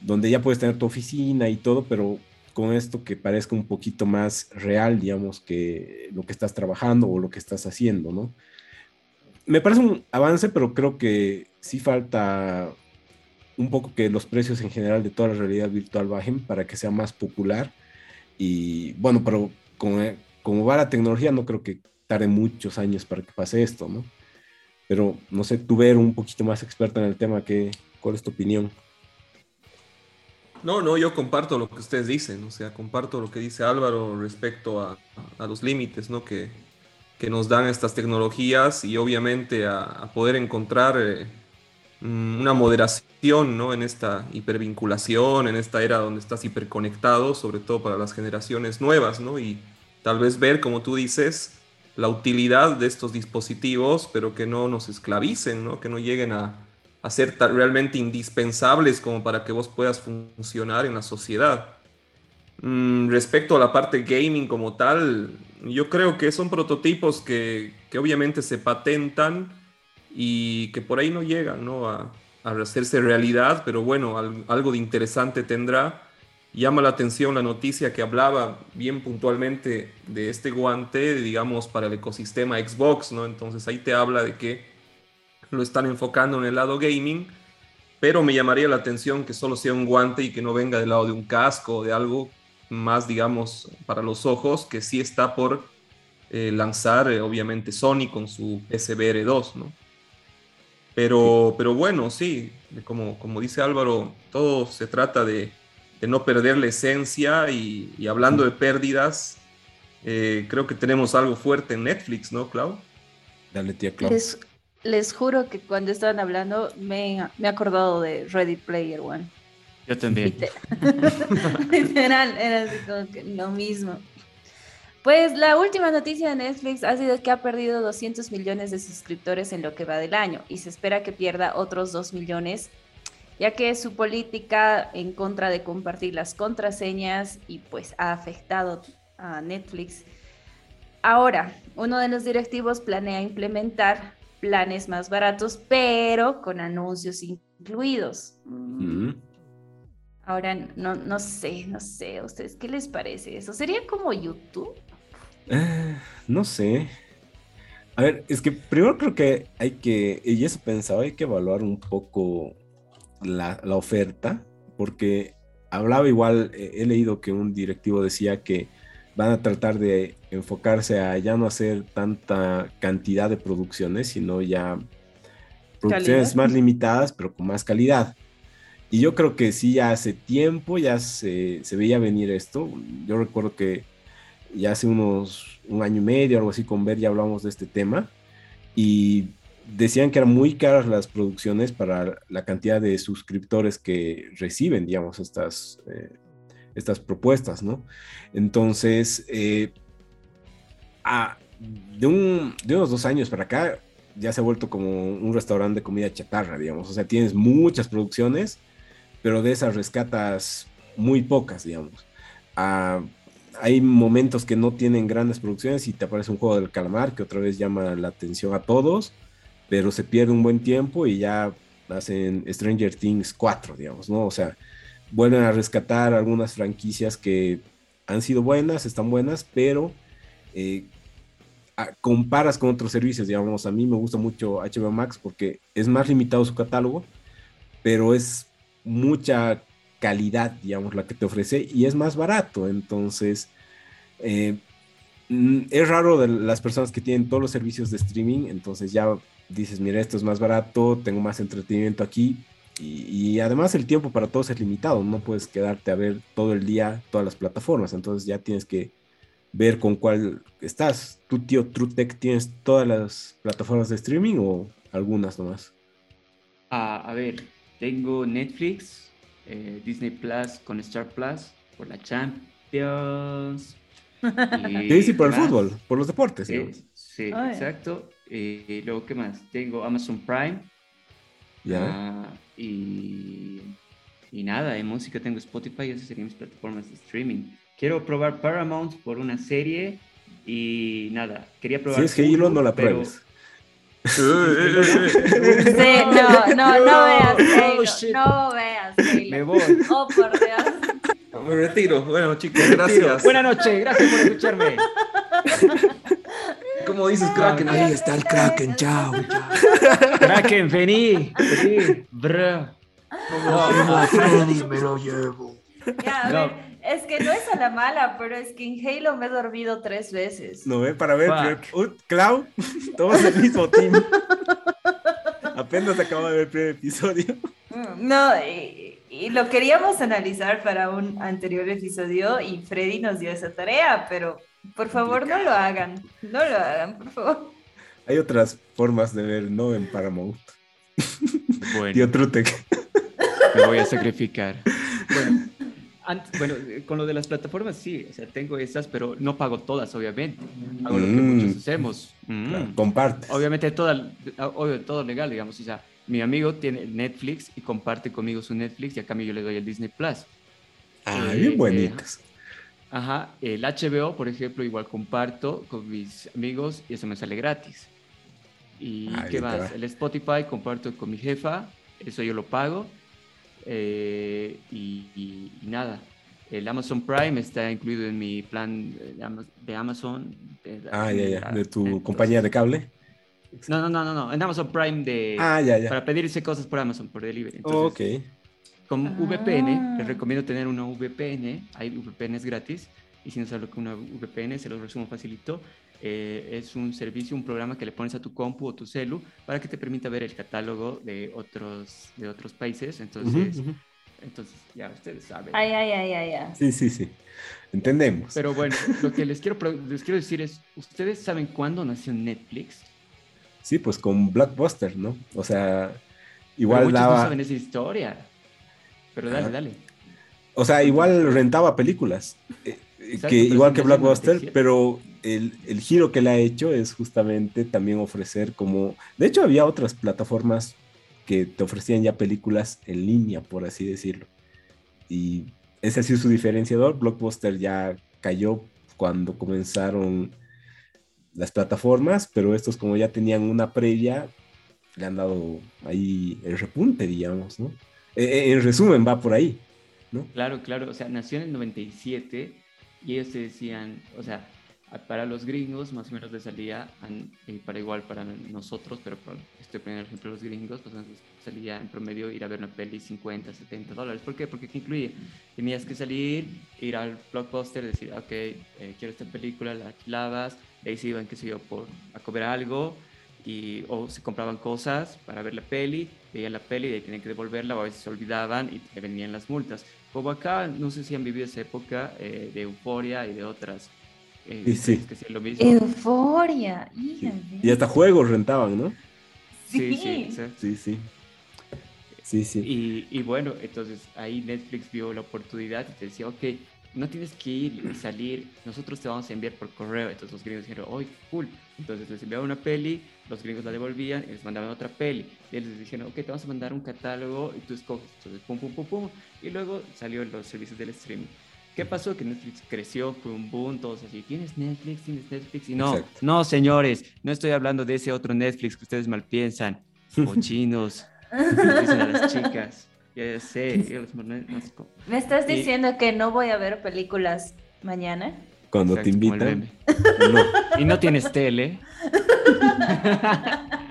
donde ya puedes tener tu oficina y todo, pero con esto que parezca un poquito más real, digamos, que lo que estás trabajando o lo que estás haciendo, ¿no? Me parece un avance, pero creo que sí falta un poco que los precios en general de toda la realidad virtual bajen para que sea más popular. Y bueno, pero como, como va la tecnología, no creo que tarde muchos años para que pase esto, ¿no? Pero no sé, tú ver un poquito más experta en el tema, ¿qué, ¿cuál es tu opinión? No, no, yo comparto lo que ustedes dicen, o sea, comparto lo que dice Álvaro respecto a, los límites, ¿no? Que, que, nos dan estas tecnologías y obviamente a, poder encontrar eh, mm, una moderación, ¿no? En esta hipervinculación, en esta era donde estás hiperconectado, sobre todo para las generaciones nuevas, ¿no? Y tal vez ver, como tú dices, la utilidad de estos dispositivos, pero que no nos esclavicen, ¿no? que no lleguen a, ser realmente indispensables como para que vos puedas funcionar en la sociedad. Mm, respecto a la parte gaming como tal, yo creo que son prototipos que, obviamente se patentan y que por ahí no llegan ¿no? A, a hacerse realidad, pero bueno, algo de interesante tendrá llama la atención la noticia que hablaba bien puntualmente de este guante, digamos, para el ecosistema Xbox, ¿no? Entonces ahí te habla de que lo están enfocando en el lado gaming, pero me llamaría la atención que solo sea un guante y que no venga del lado de un casco o de algo más, digamos, para los ojos, que sí está por eh, lanzar, eh, obviamente, Sony con su PSVR 2, ¿no? Pero, pero bueno, sí, como, como dice Álvaro, todo se trata de, de no perder la esencia y, hablando de pérdidas, eh, creo que tenemos algo fuerte en Netflix, ¿no, Clau? Dale, tía Clau. Les, juro que cuando estaban hablando me, me he acordado de Ready Player One. Yo también. Literal, era así como que lo mismo. Pues la última noticia de Netflix ha sido que ha perdido 200 millones de suscriptores en lo que va del año y se espera que pierda otros 2 millones ya que su política en contra de compartir las contraseñas y pues ha afectado a Netflix. Ahora, uno de los directivos planea implementar planes más baratos, pero con anuncios incluidos. Mm. Ahora, no, no sé, no sé, ¿a ustedes qué les parece eso? ¿Sería como YouTube? Eh, no sé. A ver, es que primero creo que hay que, y eso pensaba, hay que evaluar un poco la, la oferta, porque hablaba igual, eh, he leído que un directivo decía que van a tratar de enfocarse a ya no hacer tanta cantidad de producciones, sino ya producciones más limitadas, pero con más calidad. Y yo creo que sí, ya hace tiempo ya se, se, veía venir esto. Yo recuerdo que ya hace unos un año y medio, algo así, con Ver ya hablamos de este tema. Y decían que eran muy caras las producciones para la cantidad de suscriptores que reciben, digamos, estas, eh, estas propuestas, ¿no? Entonces, eh, de, un, de unos dos años para acá, ya se ha vuelto como un restaurante de comida chatarra, digamos. O sea, tienes muchas producciones, pero de esas rescatas muy pocas, digamos. Hay momentos que no tienen grandes producciones y te aparece un juego del calamar que otra vez llama la atención a todos pero se pierde un buen tiempo y ya hacen Stranger Things 4, digamos, ¿no? O sea, vuelven a rescatar algunas franquicias que han sido buenas, están buenas, pero eh, comparas con otros servicios, digamos, a mí me gusta mucho HBO Max porque es más limitado su catálogo, pero es mucha calidad, digamos, la que te ofrece y es más barato, entonces... Eh, mm, es raro de las personas que tienen todos los servicios de streaming, entonces ya dices, mira, esto es más barato, tengo más entretenimiento aquí. Y, además el tiempo para todos es limitado, no puedes quedarte a ver todo el día todas las plataformas, entonces ya tienes que ver con cuál estás. ¿Tu tío TrueTech tienes todas las plataformas de streaming o algunas nomás? Ah, a ver, tengo Netflix, eh, Disney Plus con Star Plus por la Champions. Y sí, por el fútbol, por los deportes. Sí, exacto. Eh, luego, ¿qué más? Tengo Amazon Prime. Ya. Ah, y, y nada, en música tengo Spotify, esas serían mis plataformas de streaming. Quiero probar Paramount por una serie y nada, quería probar. Si es Halo, no la pruebes. sí, no, no, no veas Halo, no veas Halo. Me voy. Oh, por Dios. Me retiro. Bueno, chicos, gracias. Buenas noches, gracias por escucharme. ¿Cómo dices Kraken? Ahí está el Kraken, chao. Kraken, vení. Vení, bro. No, Freddy me lo llevo. Ya, a ver, es que no es a la mala, pero es que en Halo me he dormido tres veces. No, ve, para ver, uh, Clau, todos el mismo team. Apenas acaba de ver el primer episodio. Mm, no, y, y, lo queríamos analizar para un anterior episodio y Freddy nos dio esa tarea, pero por favor, no lo hagan. No lo hagan, por favor. Hay otras formas de ver, no en Paramount. Bueno. Y otro Me voy a sacrificar. Bueno, bueno, eh, con lo de las plataformas sí, o sea, tengo esas, pero no pago todas, obviamente. Hago lo que mm. muchos hacemos. Mm. comparte. Obviamente toda, obvio, todo legal, digamos. O sea, mi amigo tiene Netflix y comparte conmigo su Netflix y a cambio yo le doy el Disney Plus. Ah, bien eh, bonitas. Ajá, el HBO, por ejemplo, igual comparto con mis amigos y eso me sale gratis. ¿Y qué más? El Spotify comparto con mi jefa, eso yo lo pago. Eh, y, nada, el Amazon Prime está incluido en mi plan de Amazon. ah, ya, ya, de tu compañía de cable. No, no, no, no, no, en Amazon Prime de... Ah, ya, ya. Para pedirse cosas por Amazon, por delivery. Entonces, ok con VPN, les ah. recomiendo tener una VPN, hay VPNs gratis, y si no sabes lo que una VPN, se los resumo facilito, eh, es un servicio, un programa que le pones a tu compu o tu celu para que te permita ver el catálogo de otros, de otros países, entonces... Entonces, ya ustedes saben. Ay, ay, ay, ay, ay. Sí, sí, sí. Entendemos. Pero bueno, lo que les quiero, les quiero decir es, ¿ustedes saben cuándo nació Netflix? Sí, pues con Blockbuster, ¿no? O sea, igual muchos no saben esa historia. Pero dale, dale. O sea, igual rentaba películas. Eh, que, igual que Blockbuster, pero el, el, giro que le ha hecho es justamente también ofrecer como... De hecho, había otras plataformas que te ofrecían ya películas en línea, por así decirlo. Y ese ha sido su diferenciador. Blockbuster ya cayó cuando comenzaron las plataformas, pero estos como ya tenían una previa, le han dado ahí el repunte, digamos, ¿no? Eh, eh, en resumen, va por ahí, ¿no? Claro, claro, o sea, nació en el 97 y ellos te decían, o sea, para los gringos más o menos les salía, y para igual para nosotros, pero estoy poniendo el ejemplo de los gringos, pues salía en promedio ir a ver una peli 50, 70 dólares. ¿Por qué? Porque ¿qué incluye? Tenías que salir, ir al blockbuster, decir, ok, eh, quiero esta película, la alquilabas, ahí se iban, qué sé yo, por, a comer algo, y, o se compraban cosas para ver la peli, veían la peli y ahí tenían que devolverla, o a veces se olvidaban y te venían las multas. Como acá, no sé si han vivido esa época eh, de euforia y de otras eh, sí. lo mismo. Euforia, Y hasta juegos rentaban, ¿no? Sí, sí, sí. sí. Sí, sí. Y, y, bueno, entonces ahí Netflix vio la oportunidad y te decía, ok, no tienes que ir y salir, nosotros te vamos a enviar por correo. Entonces los gringos dijeron, ¡ay, cool! Entonces les enviaban una peli, los gringos la devolvían y les mandaban otra peli. Y ellos les dijeron, ok, te vamos a mandar un catálogo y tú escoges. Entonces, pum, pum, pum, pum. Y luego salió los servicios del streaming. ¿Qué pasó? Que Netflix creció, fue un boom, todos así, ¿tienes Netflix? ¿Tienes Netflix? Y no, no, señores, no estoy hablando de ese otro Netflix que ustedes mal piensan, chinos, dicen a las chicas. Ya sé, ¿Me estás diciendo que no voy a ver películas mañana? Cuando te invitan. Y no tienes tele.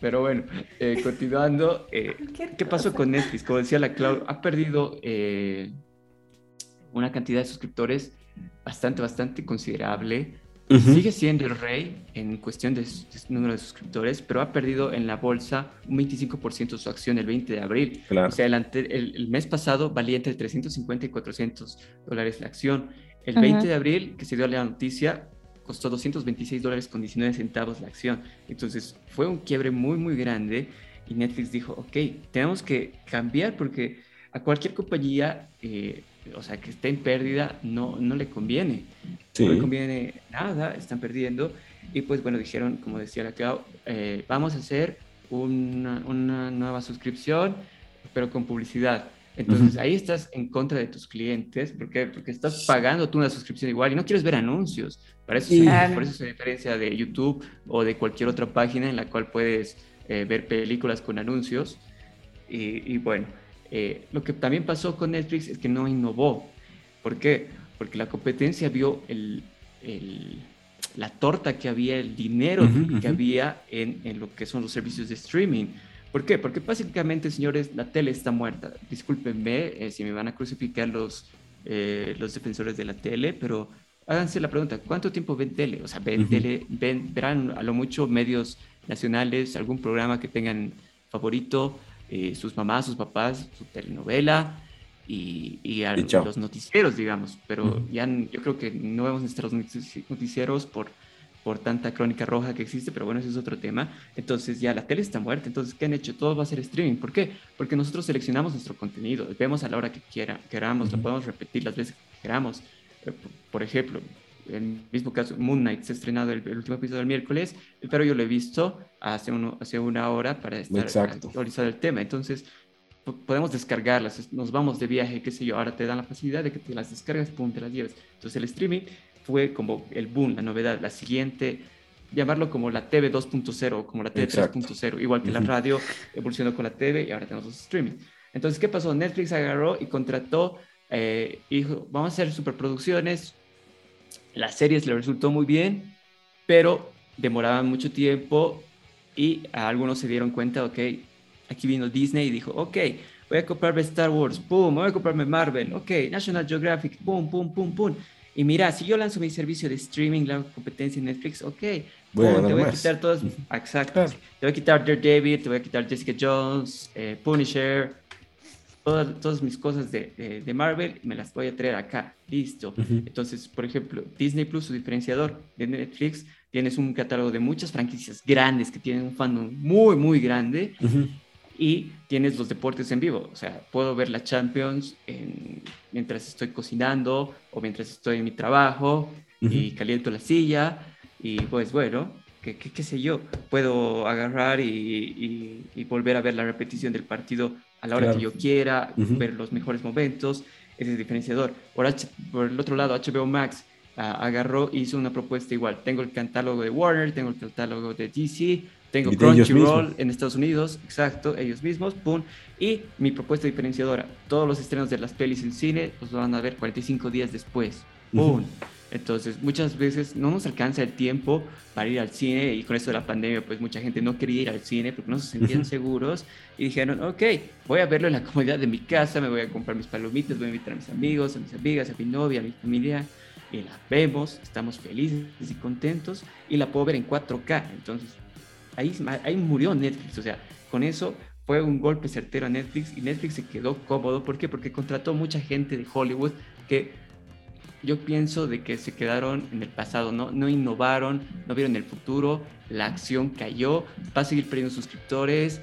Pero bueno, eh, continuando, eh, ¿qué, pasó con Netflix? Como decía la Clau, ha perdido eh, una cantidad de suscriptores bastante, bastante considerable. Sigue siendo el rey en cuestión de, número de suscriptores, pero ha perdido en la bolsa un 25% de su acción el 20 de abril. O sea, el, el, mes pasado valía entre 350 y 400 dólares la acción. El 20 de abril, que se dio la noticia, costó 226 dólares con 19 centavos la acción. Entonces fue un quiebre muy, muy grande y Netflix dijo, ok, tenemos que cambiar porque a cualquier compañía, eh, o sea, que esté en pérdida, no, no le conviene. No le conviene nada, están perdiendo. Y pues bueno, dijeron, como decía la Clau, eh, vamos a hacer una, una nueva suscripción, pero con publicidad. Entonces ahí estás en contra de tus clientes, ¿por qué? Porque estás pagando tú una suscripción igual y no quieres ver anuncios. Para eso, por eso se diferencia de YouTube o de cualquier otra página en la cual puedes eh, ver películas con anuncios. Y, bueno, eh, lo que también pasó con Netflix es que no innovó. ¿Por qué? Porque la competencia vio el, el, la torta que había, el dinero que había en, en lo que son los servicios de streaming. ¿Por qué? Porque básicamente, señores, la tele está muerta. Discúlpenme eh, si me van a crucificar los, eh, los defensores de la tele, pero háganse la pregunta, ¿cuánto tiempo ven tele? O sea, ven tele, ven, verán a lo mucho medios nacionales, algún programa que tengan favorito, eh, sus mamás, sus papás, su telenovela y, y, los noticieros, digamos. Pero ya ya yo creo que no vemos nuestros noticieros por por tanta crónica roja que existe, pero bueno, ese es otro tema. Entonces ya la tele está muerta, entonces ¿qué han hecho? Todo va a ser streaming. ¿Por qué? Porque nosotros seleccionamos nuestro contenido, vemos a la hora que quiera, queramos, lo podemos repetir las veces que queramos. Eh, por ejemplo, el mismo caso, Moon Knight se ha estrenado el, último episodio del miércoles, pero yo lo he visto hace, uno, hace una hora para estar actualizado el tema. Entonces, podemos descargarlas, nos vamos de viaje, qué sé yo, ahora te dan la facilidad de que te las descargas, pum, te las lleves. Entonces el streaming fue como el boom, la novedad, la siguiente, llamarlo como la TV 2.0, como la TV 3.0, igual que la radio evolucionó con la TV y ahora tenemos los streaming. Entonces, ¿qué pasó? Netflix agarró y contrató, eh, dijo, vamos a hacer superproducciones, las series le resultó muy bien, pero demoraban mucho tiempo y a algunos se dieron cuenta, ok, aquí vino Disney y dijo, ok, voy a comprarme Star Wars, pum, voy a comprarme Marvel, ok, National Geographic, pum, pum, pum, pum. Y mira, si yo lanzo mi servicio de streaming, la competencia en Netflix, ok, voy te voy a quitar todas, exacto, te voy a quitar Daredevil, te voy a quitar Jessica Jones, eh, Punisher, todas, todas mis cosas de, de, Marvel, me las voy a traer acá, listo. Entonces, por ejemplo, Disney Plus, su diferenciador de Netflix, tienes un catálogo de muchas franquicias grandes que tienen un fandom muy, muy grande y tienes los deportes en vivo. O sea, puedo ver la Champions mientras estoy cocinando o mientras estoy en mi trabajo y caliento la silla y pues bueno, qué, qué, sé yo, puedo agarrar y, y, volver a ver la repetición del partido a la hora que yo quiera, ver los mejores momentos, ese es diferenciador. Por, por el otro lado, HBO Max ah, agarró y hizo una propuesta igual. Tengo el catálogo de Warner, tengo el catálogo de DC, tengo Crunchyroll en Estados Unidos, exacto, ellos mismos, pum. Y mi propuesta diferenciadora, todos los estrenos de las pelis en cine los van a ver 45 días después. ¡pum! Entonces, muchas veces no nos alcanza el tiempo para ir al cine y con esto de la pandemia, pues mucha gente no quería ir al cine porque no se sentían seguros y dijeron, ok, voy a verlo en la comodidad de mi casa, me voy a comprar mis palomitas, voy a invitar a mis amigos, a mis amigas, a mi novia, a mi familia y la vemos, estamos felices y contentos y la puedo ver en 4K. Entonces, ahí, ahí murió Netflix, o sea, con eso fue un golpe certero a Netflix y Netflix se quedó cómodo. ¿Por qué? Porque contrató mucha gente de Hollywood que yo pienso de que se quedaron en el pasado, ¿no? No innovaron, no vieron el futuro, la acción cayó, va a seguir perdiendo suscriptores,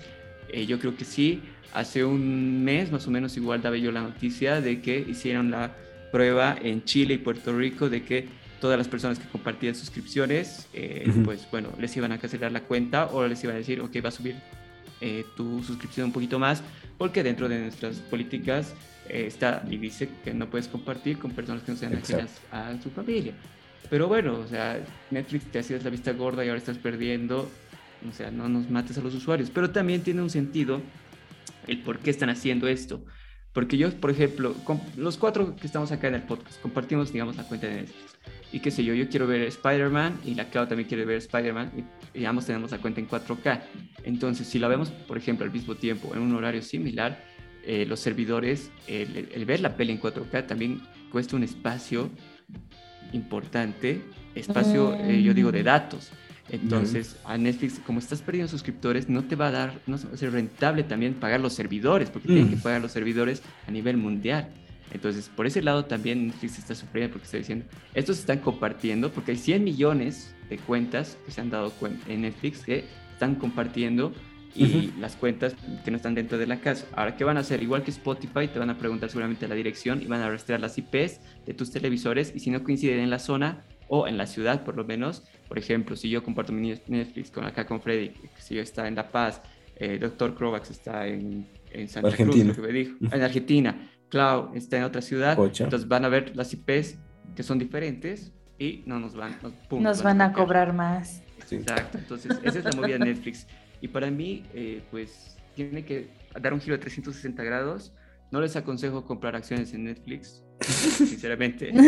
eh, yo creo que sí. Hace un mes más o menos igual daba yo la noticia de que hicieron la prueba en Chile y Puerto Rico de que todas las personas que compartían suscripciones, eh, pues bueno, les iban a cancelar la cuenta o les iban a decir, ok, va a subir eh, tu suscripción un poquito más, porque dentro de nuestras políticas eh, está y dice que no puedes compartir con personas que no sean ajenas a su familia. Pero bueno, o sea, Netflix te hacías la vista gorda y ahora estás perdiendo. O sea, no nos mates a los usuarios. Pero también tiene un sentido el por qué están haciendo esto. Porque yo, por ejemplo, los cuatro que estamos acá en el podcast, compartimos, digamos, la cuenta de Netflix. Y qué sé yo, yo quiero ver Spider-Man y la Clau también quiere ver Spider-Man y, ambos tenemos la cuenta en 4K. Entonces, si la vemos, por ejemplo, al mismo tiempo, en un horario similar, eh, los servidores, el, ver la peli en 4K también cuesta un espacio importante, espacio, eh, yo digo, de datos. Entonces, a Netflix, como estás perdiendo suscriptores, no te va a dar, no va a ser rentable también pagar los servidores, porque tienen que mm. pagar los servidores a nivel mundial. Entonces, por ese lado también Netflix está sufriendo porque está diciendo, estos están compartiendo, porque hay 100 millones de cuentas que se han dado en Netflix que están compartiendo y las cuentas que no están dentro de la casa. Ahora, ¿qué van a hacer? Igual que Spotify, te van a preguntar seguramente la dirección y van a rastrear las IPs de tus televisores y si no coinciden en la zona o en la ciudad por lo menos, por ejemplo, si yo comparto mi Netflix con acá con Freddy, si yo está en La Paz, eh, Doctor Crovax está en, en Santa Argentina. Cruz, que me dijo, en Argentina, Clau está en otra ciudad, entonces van a ver las IPs que son diferentes y no nos van, nos, van, a, cobrar más. Exacto, entonces esa es la movida de Netflix. Y para mí, eh, pues tiene que dar un giro de 360 grados. No les aconsejo comprar acciones en Netflix, sinceramente.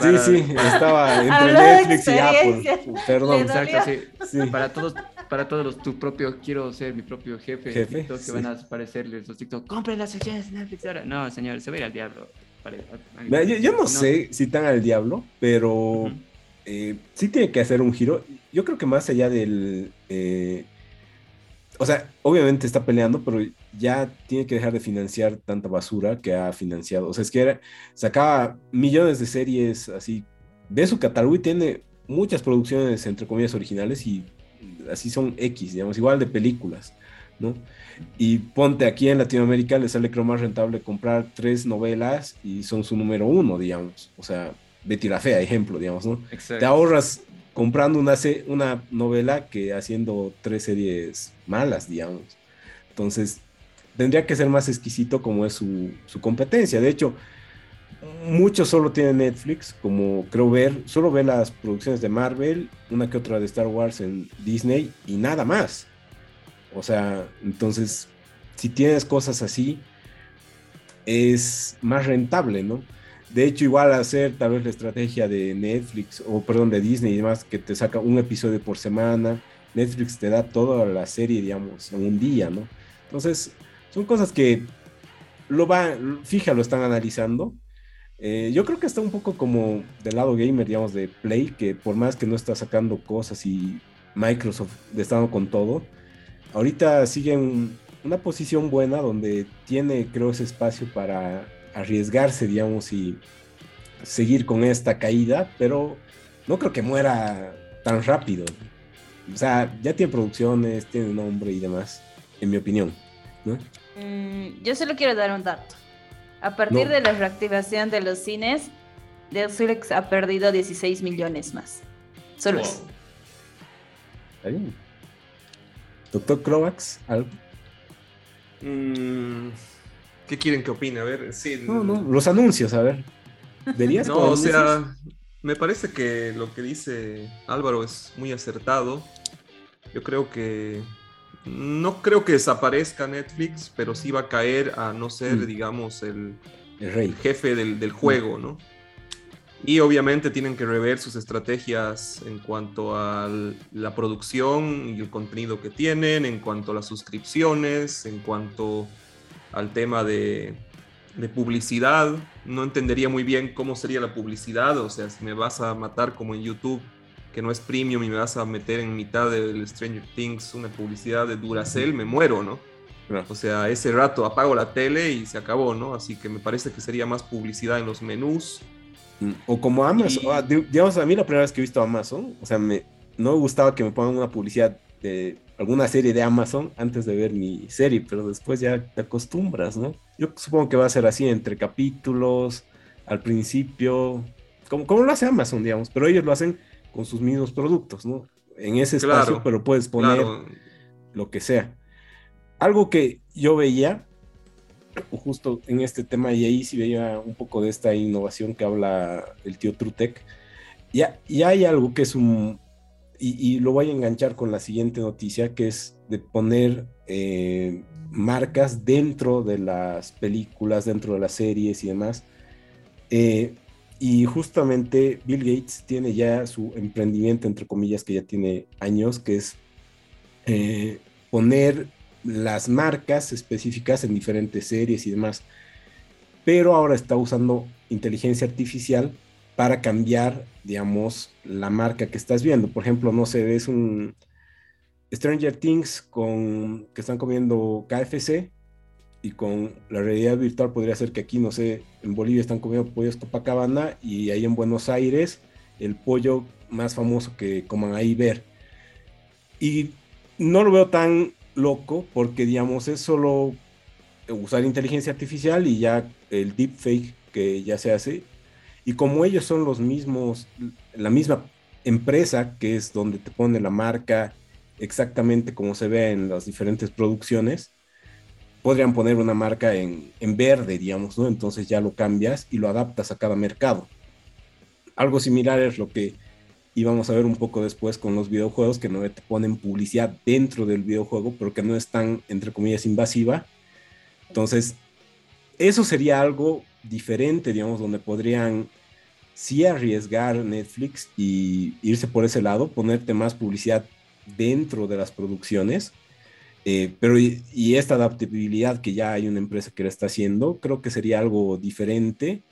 Sí, sí, estaba entre Netflix y Apple. Perdón. Exacto, sí. Para todos, para todos los, tu propio, quiero ser mi propio jefe, jefe TikTok, que van a aparecerles los TikTok, compren las acciones de Netflix ahora. No, señor, se va a ir al diablo. yo, no, sé si están al diablo, pero eh, sí tiene que hacer un giro. Yo creo que más allá del... Eh, o sea, obviamente está peleando, pero ya tiene que dejar de financiar tanta basura que ha financiado. O sea, es que sacaba millones de series así de su catálogo y tiene muchas producciones, entre comillas, originales y así son X, digamos, igual de películas, ¿no? Y ponte aquí en Latinoamérica, le sale creo más rentable comprar tres novelas y son su número uno, digamos. O sea, Betty la Fea, ejemplo, digamos, ¿no? Te ahorras comprando una, una novela que haciendo tres series malas, digamos. Entonces, tendría que ser más exquisito como es su, competencia. De hecho, muchos solo tienen Netflix, como creo ver, solo ve las producciones de Marvel, una que otra de Star Wars en Disney y nada más. O sea, entonces, si tienes cosas así, es más rentable, ¿no? De hecho, igual hacer tal vez la estrategia de Netflix, o perdón, de Disney y demás, que te saca un episodio por semana. Netflix te da toda la serie, digamos, en un día, ¿no? Entonces, son cosas que lo va, fija, lo están analizando. Eh, yo creo que está un poco como del lado gamer, digamos, de Play, que por más que no está sacando cosas y Microsoft estando con todo, ahorita sigue en una posición buena donde tiene, creo, ese espacio para arriesgarse, digamos, y seguir con esta caída, pero no creo que muera tan rápido. O sea, ya tiene producciones, tiene nombre y demás, en mi opinión. Mm, yo solo quiero dar un dato. A partir de la reactivación de los cines, Netflix ha perdido 16 millones más. Solo eso. Doctor Crovax, ¿algo? Mm, ¿Qué quieren que opine? A ver, sí. No, no, los anuncios, a ver. ¿Verías No, o sea, me parece que lo que dice Álvaro es muy acertado. Yo creo que no creo que desaparezca Netflix, pero sí va a caer a no ser, mm. digamos, el, el, rey. jefe del, juego, ¿no? Y obviamente tienen que rever sus estrategias en cuanto a la producción y el contenido que tienen, en cuanto a las suscripciones, en cuanto al tema de, de publicidad. No entendería muy bien cómo sería la publicidad, o sea, si me vas a matar como en YouTube, que no es premium y me vas a meter en mitad del Stranger Things una publicidad de Duracell, me muero, ¿no? O sea, ese rato apago la tele y se acabó, ¿no? Así que me parece que sería más publicidad en los menús. Mm, o como Amazon, ah, digamos, a mí la primera vez que he visto Amazon, o sea, me, no me gustaba que me pongan una publicidad de alguna serie de Amazon antes de ver mi serie, pero después ya te acostumbras, ¿no? Yo supongo que va a ser así entre capítulos, al principio, como, como lo hace Amazon, digamos, pero ellos lo hacen con sus mismos productos, ¿no? En ese espacio, pero puedes poner lo que sea. Algo que yo veía, justo en este tema, y ahí sí veía un poco de esta innovación que habla el tío Trutec, ya, ya hay algo que es un, y, lo voy a enganchar con la siguiente noticia, que es de poner eh, marcas dentro de las películas, dentro de las series y demás. Eh, y justamente Bill Gates tiene ya su emprendimiento, entre comillas, que ya tiene años, que es eh, poner las marcas específicas en diferentes series y demás. Pero ahora está usando inteligencia artificial para cambiar, digamos, la marca que estás viendo. Por ejemplo, no sé, ves un Stranger Things con que están comiendo KFC y con la realidad virtual podría ser que aquí, no sé, en Bolivia están comiendo pollos Copacabana y ahí en Buenos Aires el pollo más famoso que coman ahí ver. Y no lo veo tan loco porque, digamos, es solo usar inteligencia artificial y ya el deepfake que ya se hace. Y como ellos son los mismos, la misma empresa que es donde te pone la marca exactamente como se ve en las diferentes producciones, podrían poner una marca en, en verde, digamos, ¿no? Entonces ya lo cambias y lo adaptas a cada mercado. Algo similar es lo que y vamos a ver un poco después con los videojuegos que no te ponen publicidad dentro del videojuego, pero que no es tan, entre comillas, invasiva. Entonces, eso sería algo diferente, digamos, donde podrían sí arriesgar Netflix y irse por ese lado, ponerte más publicidad dentro de las producciones. Eh, pero y, esta adaptabilidad que ya hay una empresa que lo está haciendo, creo que sería algo diferente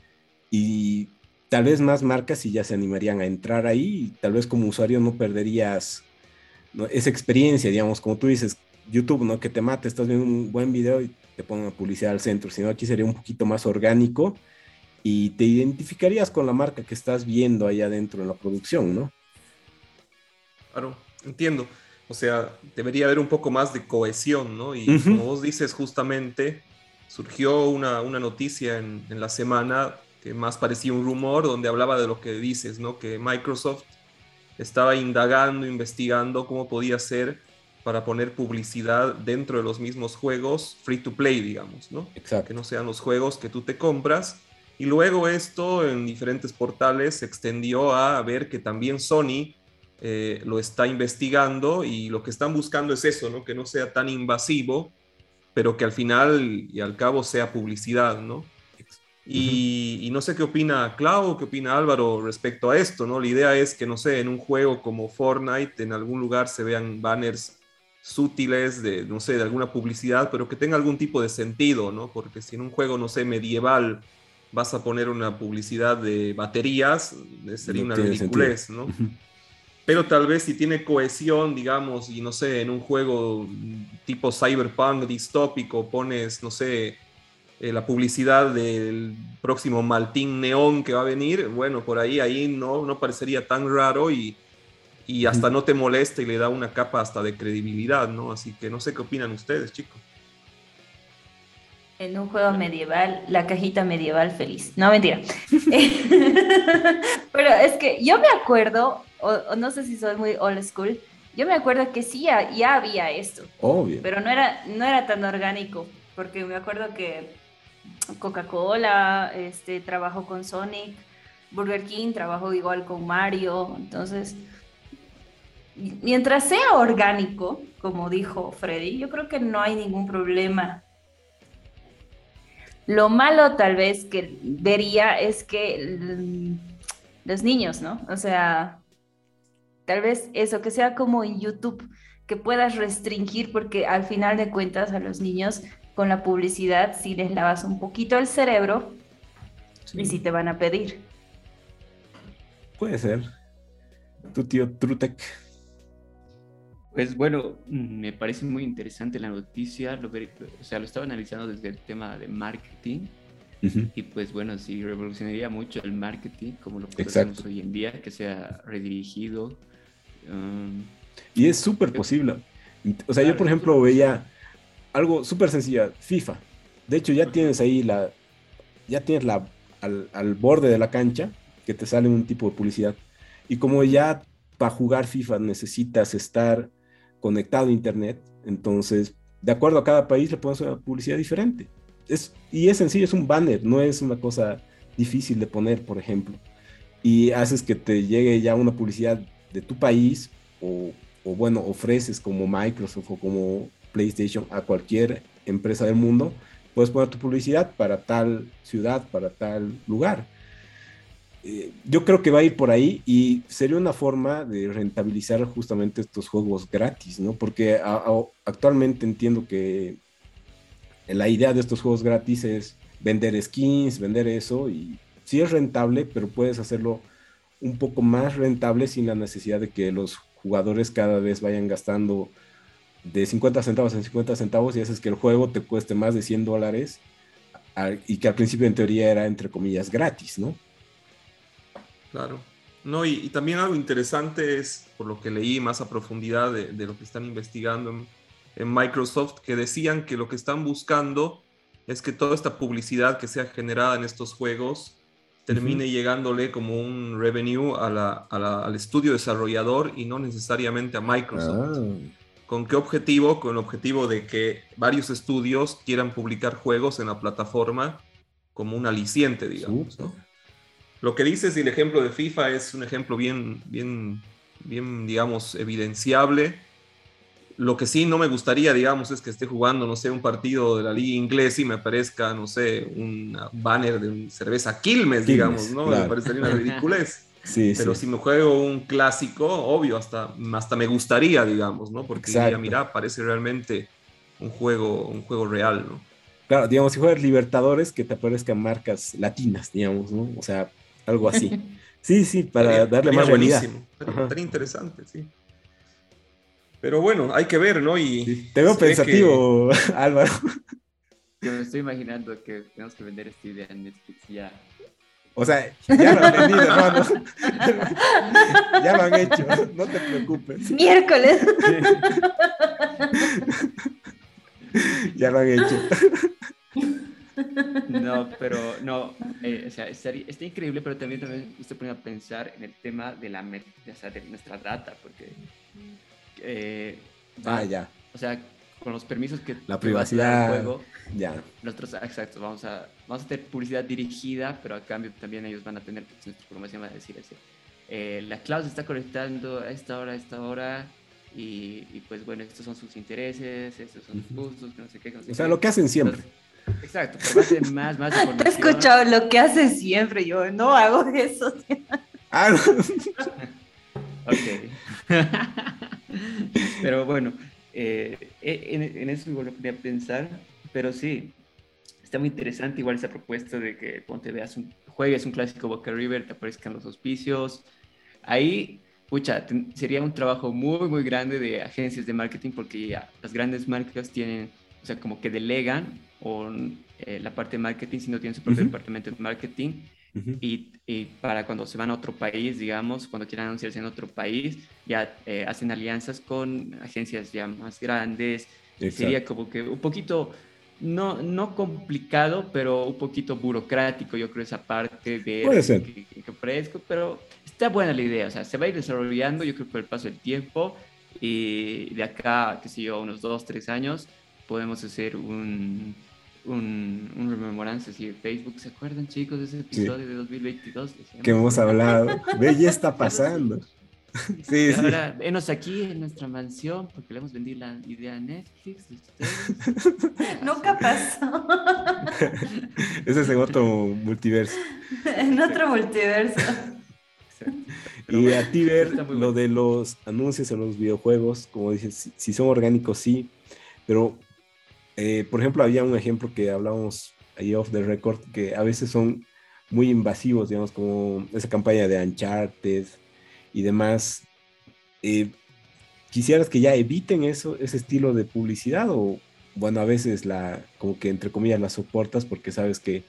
y tal vez más marcas y ya se animarían a entrar ahí tal vez como usuario no perderías esa experiencia, digamos, como tú dices, YouTube, ¿no? Que te mate, estás viendo un buen video y te pongan publicidad al centro, sino aquí sería un poquito más orgánico y te identificarías con la marca que estás viendo ahí adentro en la producción, ¿no? Claro, entiendo. O sea, debería haber un poco más de cohesión, ¿no? Y como vos dices, justamente surgió una, una noticia en, en la semana que más parecía un rumor donde hablaba de lo que dices, ¿no? Que Microsoft estaba indagando, investigando cómo podía ser para poner publicidad dentro de los mismos juegos free to play, digamos, ¿no? Exacto. Que no sean los juegos que tú te compras. Y luego esto en diferentes portales se extendió a ver que también Sony eh, lo está investigando y lo que están buscando es eso, ¿no? Que no sea tan invasivo, pero que al final y al cabo sea publicidad, ¿no? Y, no sé qué opina Clau, qué opina Álvaro respecto a esto, ¿no? La idea es que, no sé, en un juego como Fortnite, en algún lugar se vean banners sutiles de, no sé, de alguna publicidad, pero que tenga algún tipo de sentido, ¿no? Porque si en un juego, no sé, medieval vas a poner una publicidad de baterías, sería una ridiculez, ¿no? Pero tal vez si tiene cohesión, digamos, y no sé, en un juego tipo cyberpunk distópico pones, no sé, eh, la publicidad del próximo Maltín Neón que va a venir, bueno, por ahí, ahí no, no parecería tan raro y, y hasta no te molesta y le da una capa hasta de credibilidad, ¿no? Así que no sé qué opinan ustedes, chicos. En un juego medieval, la cajita medieval feliz. No, mentira. Pero es que yo me acuerdo, o, no sé si soy muy old school, yo me acuerdo que sí, ya, ya había esto. Obvio. Pero no era, no era tan orgánico, porque me acuerdo que Coca-Cola, este, trabajo con Sonic, Burger King, trabajo igual con Mario, entonces, mientras sea orgánico, como dijo Freddy, yo creo que no hay ningún problema. Lo malo tal vez que vería es que los niños, ¿no? O sea, tal vez eso, que sea como en YouTube, que puedas restringir, porque al final de cuentas a los niños con la publicidad si les lavas un poquito el cerebro y si te van a pedir. Puede ser. Tu tío Trutec. Pues bueno, me parece muy interesante la noticia, lo, o sea, lo estaba analizando desde el tema de marketing y pues bueno, sí, revolucionaría mucho el marketing como lo conocemos hoy en día, que sea redirigido. Um, y es súper posible. O sea, yo por ejemplo veía algo súper sencillo, FIFA. De hecho, ya tienes ahí la, ya tienes la, al, al, borde de la cancha que te sale un tipo de publicidad. Y como ya para jugar FIFA necesitas estar conectado a internet, entonces, de acuerdo a cada país le pones una publicidad diferente. Es, y es sencillo, es un banner, no es una cosa difícil de poner, por ejemplo. Y haces que te llegue ya una publicidad de tu país o, o bueno, ofreces como Microsoft o como PlayStation a cualquier empresa del mundo, puedes poner tu publicidad para tal ciudad, para tal lugar. Eh, yo creo que va a ir por ahí y sería una forma de rentabilizar justamente estos juegos gratis, ¿no? Porque actualmente entiendo que la idea de estos juegos gratis es vender skins, vender eso y sí es rentable, pero puedes hacerlo un poco más rentable sin la necesidad de que los jugadores cada vez vayan gastando de 50 centavos en 50 centavos y haces que el juego te cueste más de 100 dólares y que al principio en teoría era entre comillas gratis, ¿no? Claro. No, y, también algo interesante es, por lo que leí más a profundidad de, lo que están investigando en, Microsoft, que decían que lo que están buscando es que toda esta publicidad que sea generada en estos juegos termine llegándole como un revenue al estudio desarrollador y no necesariamente a Microsoft. Ah. ¿Con qué objetivo? Con el objetivo de que varios estudios quieran publicar juegos en la plataforma como un aliciente, digamos. ¿no? Lo que dices y el ejemplo de FIFA es un ejemplo bien, bien, bien, digamos, evidenciable. Lo que sí no me gustaría, digamos, es que esté jugando, no sé, un partido de la liga inglesa y me aparezca, no sé, un banner de cerveza Quilmes, digamos, ¿no? Me parecería una ridiculez. Sí, Pero si me juego un clásico, obvio, hasta, hasta me gustaría, digamos, ¿no? Porque ya mira, parece realmente un juego, un juego real, ¿no? Claro, digamos, si juegas Libertadores, que te aparezcan marcas latinas, digamos, ¿no? O sea, algo así. Sí, sí, para darle más realidad. Buenísimo, interesante, sí. Pero bueno, hay que ver, ¿no? Y Te veo pensativo, Álvaro. Yo me estoy imaginando que tenemos que vender esta idea en Netflix ya. O sea, ya lo han vendido, hermano. ya lo han hecho, no te preocupes. Miércoles. ya lo han hecho. No, pero no, eh, o sea, está, increíble, pero también, también me estoy poniendo a pensar en el tema de, la, o sea, de nuestra data, porque... Eh, ah, ya. O sea, con los permisos que... La privacidad. Juego, ya. Nosotros, exacto, vamos a, vamos a tener publicidad dirigida, pero a cambio también ellos van a tener, pues, nuestra información va a decir así. Eh, la cloud se está conectando a esta hora, a esta hora, y, pues bueno, estos son sus intereses, estos son sus gustos, no sé qué. o sea, lo que hacen siempre. Exacto, pero más, más, información. Te he escuchado lo que hace siempre, yo no hago eso. Ah, ok. pero bueno, eh, en, en, eso me volví a pensar, pero sí, está muy interesante igual esa propuesta de que ponte veas un, juegues un clásico Boca River, te aparezcan los auspicios. Ahí, pucha, sería un trabajo muy, muy grande de agencias de marketing porque ya las grandes marcas tienen, o sea, como que delegan o eh, la parte de marketing, si no tienen su propio departamento de marketing. y, para cuando se van a otro país, digamos, cuando quieran anunciarse en otro país, ya eh, hacen alianzas con agencias ya más grandes. Sería como que un poquito, no, no complicado, pero un poquito burocrático, yo creo, esa parte de Puede ser. Que, ofrezco, pero está buena la idea, o sea, se va a ir desarrollando, yo creo, por el paso del tiempo, y de acá, qué sé yo, unos dos, tres años, podemos hacer un, un, un remembrance así de Facebook. ¿Se acuerdan, chicos, de ese episodio de 2022? Que hemos hablado. Ve, ya está pasando. Sí, sí. Ahora, venos aquí en nuestra mansión porque le hemos vendido la idea a Netflix. Nunca pasó. Ese es en otro multiverso. En otro multiverso. y a ti ver lo de los anuncios en los videojuegos, como dices, si, son orgánicos, sí, pero eh, por ejemplo, había un ejemplo que hablábamos ahí off the record, que a veces son muy invasivos, digamos, como esa campaña de Uncharted y demás. Eh, ¿Quisieras que ya eviten eso, ese estilo de publicidad o, bueno, a veces la, como que entre comillas la soportas porque sabes que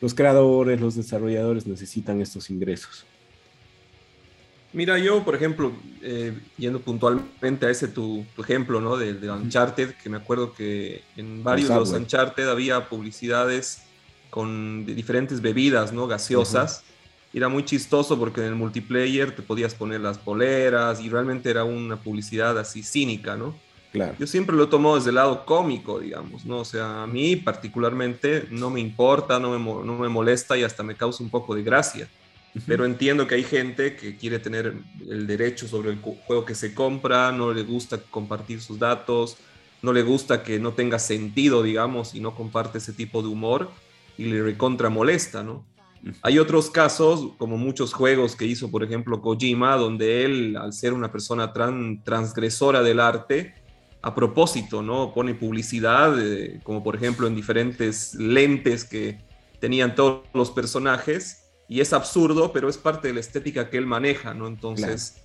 los creadores, los desarrolladores necesitan estos ingresos? Mira, yo, por ejemplo, eh, yendo puntualmente a ese tu, ejemplo, ¿no? De, de, Uncharted, que me acuerdo que en varios de los Uncharted había publicidades con diferentes bebidas, ¿no? Gaseosas. Era muy chistoso porque en el multiplayer te podías poner las poleras y realmente era una publicidad así cínica, ¿no? Claro. Yo siempre lo tomo desde el lado cómico, digamos, ¿no? O sea, a mí particularmente no me importa, no me, no me molesta y hasta me causa un poco de gracia pero entiendo que hay gente que quiere tener el derecho sobre el juego que se compra, no le gusta compartir sus datos, no le gusta que no tenga sentido, digamos, y no comparte ese tipo de humor y le recontra molesta, ¿no? Hay otros casos, como muchos juegos que hizo, por ejemplo, Kojima, donde él, al ser una persona transgresora del arte, a propósito, ¿no? Pone publicidad, eh, como por ejemplo en diferentes lentes que tenían todos los personajes, y es absurdo, pero es parte de la estética que él maneja, ¿no? Entonces,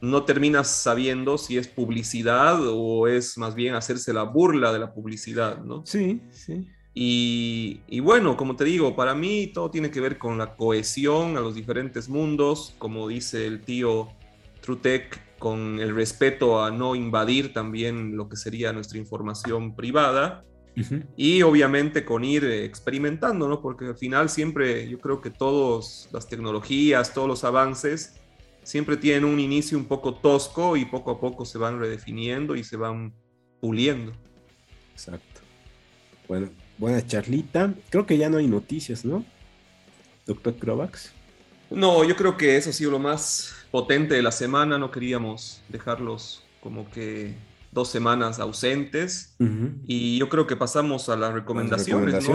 no terminas sabiendo si es publicidad o es más bien hacerse la burla de la publicidad, ¿no? Sí, sí. Y, y, bueno, como te digo, para mí todo tiene que ver con la cohesión a los diferentes mundos, como dice el tío Trutec, con el respeto a no invadir también lo que sería nuestra información privada y obviamente con ir eh, experimentando, ¿no? Porque al final siempre yo creo que todas las tecnologías, todos los avances, siempre tienen un inicio un poco tosco y poco a poco se van redefiniendo y se van puliendo. Exacto. Bueno, buena charlita. Creo que ya no hay noticias, ¿no? Doctor Krovax. No, yo creo que eso ha sido lo más potente de la semana. No queríamos dejarlos como que dos semanas ausentes y yo creo que pasamos a las recomendaciones,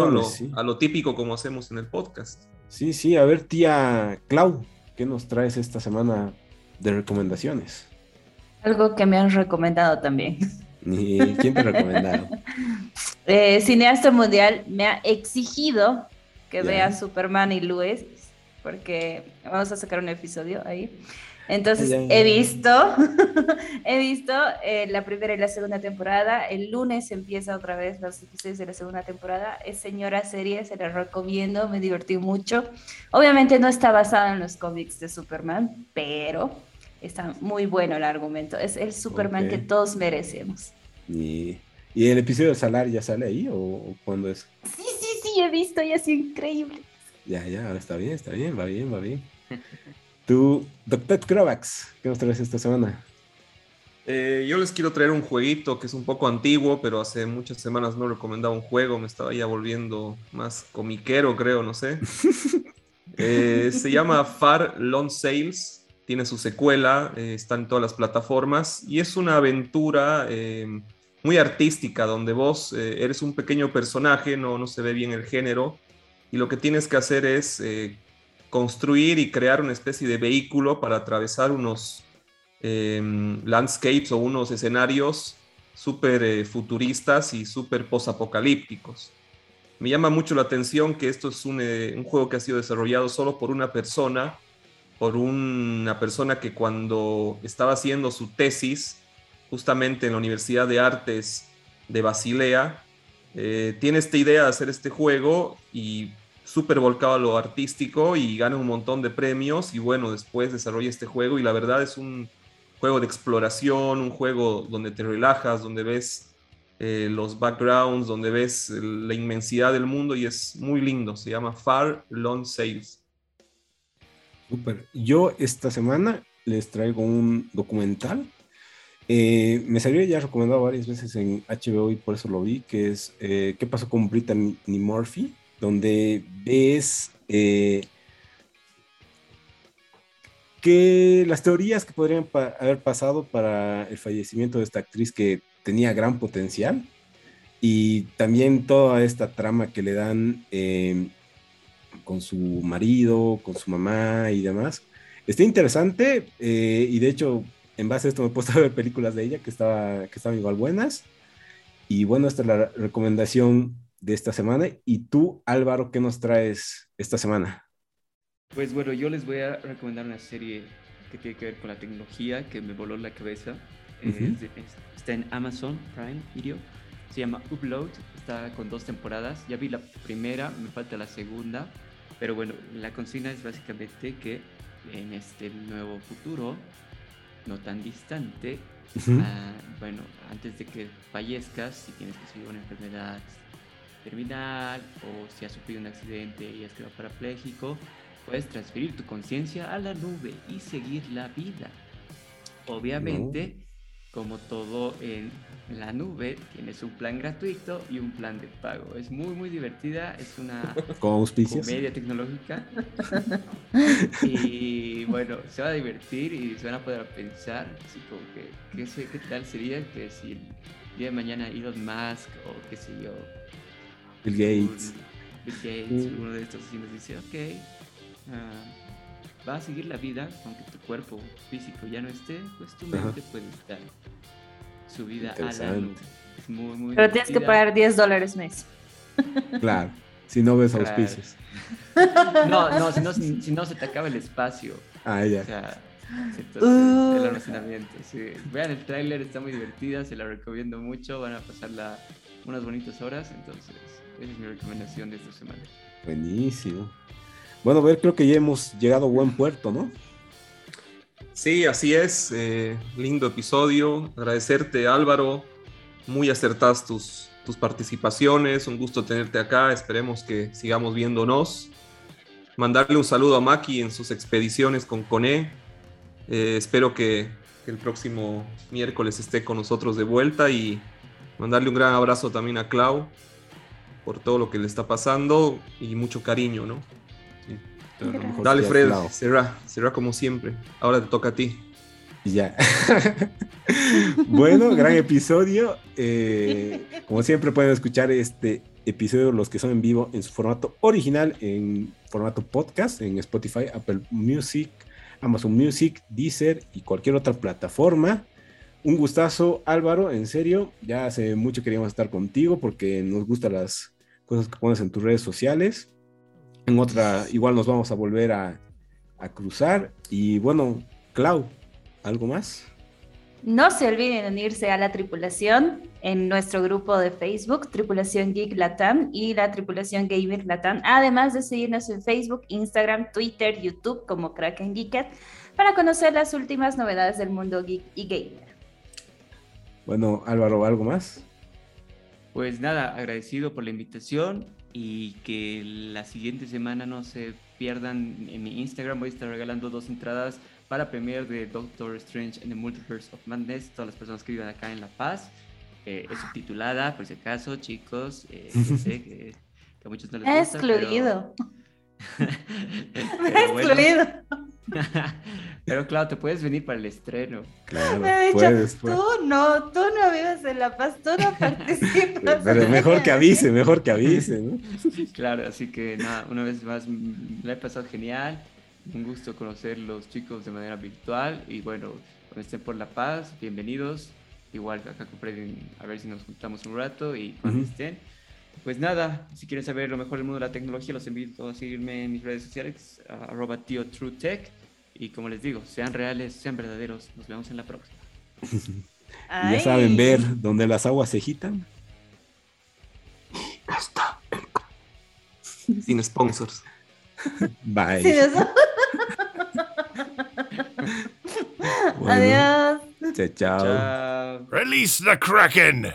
a, lo, típico como hacemos en el podcast. Sí, sí, a ver tía Clau, ¿qué nos traes esta semana de recomendaciones? Algo que me han recomendado también. ¿Y quién te ha recomendado? Eh, Cineasta Mundial me ha exigido que vea Superman y Luis, porque vamos a sacar un episodio ahí. Entonces he visto, he visto eh, la primera y la segunda temporada. El lunes empieza otra vez los episodios de la segunda temporada. Es señora serie, se la recomiendo, me divertí mucho. Obviamente no está basada en los cómics de Superman, pero está muy bueno el argumento. Es el Superman que todos merecemos. Y, ¿Y, el episodio de Salar ya sale ahí o, cuándo es? Sí, sí, sí, he visto y es increíble. Ya, ya, está bien, está bien, va bien, va bien. Tú, Dr. Krovax, ¿qué nos traes esta semana? Eh, yo les quiero traer un jueguito que es un poco antiguo, pero hace muchas semanas no recomendaba un juego, me estaba ya volviendo más comiquero, creo, no sé. Eh, se llama Far Long Sales, tiene su secuela, eh, está en todas las plataformas y es una aventura muy artística donde vos eres un pequeño personaje, no, no se ve bien el género y lo que tienes que hacer es construir y crear una especie de vehículo para atravesar unos em, landscapes o unos escenarios súper eh, futuristas y súper posapocalípticos. Me llama mucho la atención que esto es un, eh, un, juego que ha sido desarrollado solo por una persona, por una persona que cuando estaba haciendo su tesis, justamente en la Universidad de Artes de Basilea, eh, tiene esta idea de hacer este juego y súper volcado a lo artístico y gana un montón de premios y bueno, después desarrolla este juego y la verdad es un juego de exploración, un juego donde te relajas, donde ves eh, los backgrounds, donde ves la inmensidad del mundo y es muy lindo, se llama Far Long Sails. Súper. Yo esta semana les traigo un documental. Eh, me salió ya recomendado varias veces en HBO y por eso lo vi, que es eh, ¿Qué pasó con Brittany Murphy? Donde ves eh, que las teorías que podrían haber pasado para el fallecimiento de esta actriz que tenía gran potencial y también toda esta trama que le dan em, con su marido, con su mamá y demás, está interesante eh, y de hecho, en base a esto me he puesto a ver películas de ella que, estaba, que estaban igual buenas. Y bueno, esta es la recomendación de esta semana. Y tú, Álvaro, ¿qué nos traes esta semana? Pues bueno, yo les voy a recomendar una serie que tiene que ver con la tecnología que me voló la cabeza. está en Amazon Prime Video. Se llama Upload. Está con dos temporadas. Ya vi la primera, me falta la segunda. Pero bueno, la consigna es básicamente que en este nuevo futuro, no tan distante, ah, bueno, antes de que fallezcas, si tienes que seguir una enfermedad terminal o si has sufrido un accidente y has quedado parapléjico, puedes transferir tu conciencia a la nube y seguir la vida. Obviamente, como todo en la nube, tienes un plan gratuito y un plan de pago. Es muy, muy divertida. Es una comedia tecnológica. y bueno, se va a divertir y se van a poder pensar, así como que, ¿qué, sé, qué tal sería que si el día de mañana Elon Musk o qué sé yo, Bill Gates, Bill Gates, uno de estos nos dice, ok, uh, va a seguir la vida, aunque tu cuerpo físico ya no esté, pues tu mente puede estar su vida a la Es muy, muy Pero tienes que pagar 10 dólares mes. Claro, si no ves auspicios. No, no si, no, si, no se te acaba el espacio. Ah, ya. O sea, entonces, el almacenamiento. Sí. Vean el tráiler, está muy divertida, se la recomiendo mucho, van a pasarla unas bonitas horas, entonces esa es mi recomendación de esta semana. Buenísimo. Bueno, a ver, creo que ya hemos llegado a buen puerto, ¿no? Sí, así es. Eh, lindo episodio. Agradecerte, Álvaro. Muy acertadas tus, tus participaciones. Un gusto tenerte acá. Esperemos que sigamos viéndonos. Mandarle un saludo a Maki en sus expediciones con Cone. Eh, espero que, que, el próximo miércoles esté con nosotros de vuelta y mandarle un gran abrazo también a Clau por todo lo que le está pasando y mucho cariño, ¿no? Dale, Fred, será, será como siempre. Ahora te toca a ti. Ya. bueno, gran episodio. Eh, como siempre pueden escuchar este episodio, los que son en vivo, en su formato original, en formato podcast, en Spotify, Apple Music, Amazon Music, Deezer y cualquier otra plataforma. Un gustazo, Álvaro, en serio. Ya hace mucho queríamos estar contigo porque nos gustan las cosas que pones en tus redes sociales. En otra, igual nos vamos a volver a, cruzar. Y bueno, Clau, ¿algo más? No se olviden de unirse a la tripulación en nuestro grupo de Facebook, Tripulación Geek Latam y la Tripulación Gamer Latam, además de seguirnos en Facebook, Instagram, Twitter, YouTube como Kraken Geeket para conocer las últimas novedades del mundo geek y gamer. Bueno, Álvaro, ¿algo más? Pues nada, agradecido por la invitación y que la siguiente semana no se pierdan en mi Instagram. Voy a estar regalando dos entradas para premier de Doctor Strange and the Multiverse of Madness. Todas las personas que vivan acá en La Paz. Eh, es subtitulada, por si acaso, chicos. Eh, sé que, a muchos no les gusta. Excluido. excluido. Pero claro, te puedes venir para el estreno. Claro, Me puedes, tú no, tú no vives en La Paz, tú no participas. Pero mejor que avise, mejor que avise, ¿no? Claro, así que nada, una vez más, la he pasado genial. Un gusto conocer los chicos de manera virtual y bueno, cuando estén por La Paz, bienvenidos. Igual acá compré a ver si nos juntamos un rato y cuando estén. Pues nada, si quieren saber lo mejor del mundo de la tecnología, los invito a seguirme en mis redes sociales, arroba tío TrueTech. Y como les digo, sean reales, sean verdaderos. Nos vemos en la próxima. ya saben ver dónde las aguas se agitan. Está sin sponsors. Bye. Adiós. Chao, chao. Release the Kraken.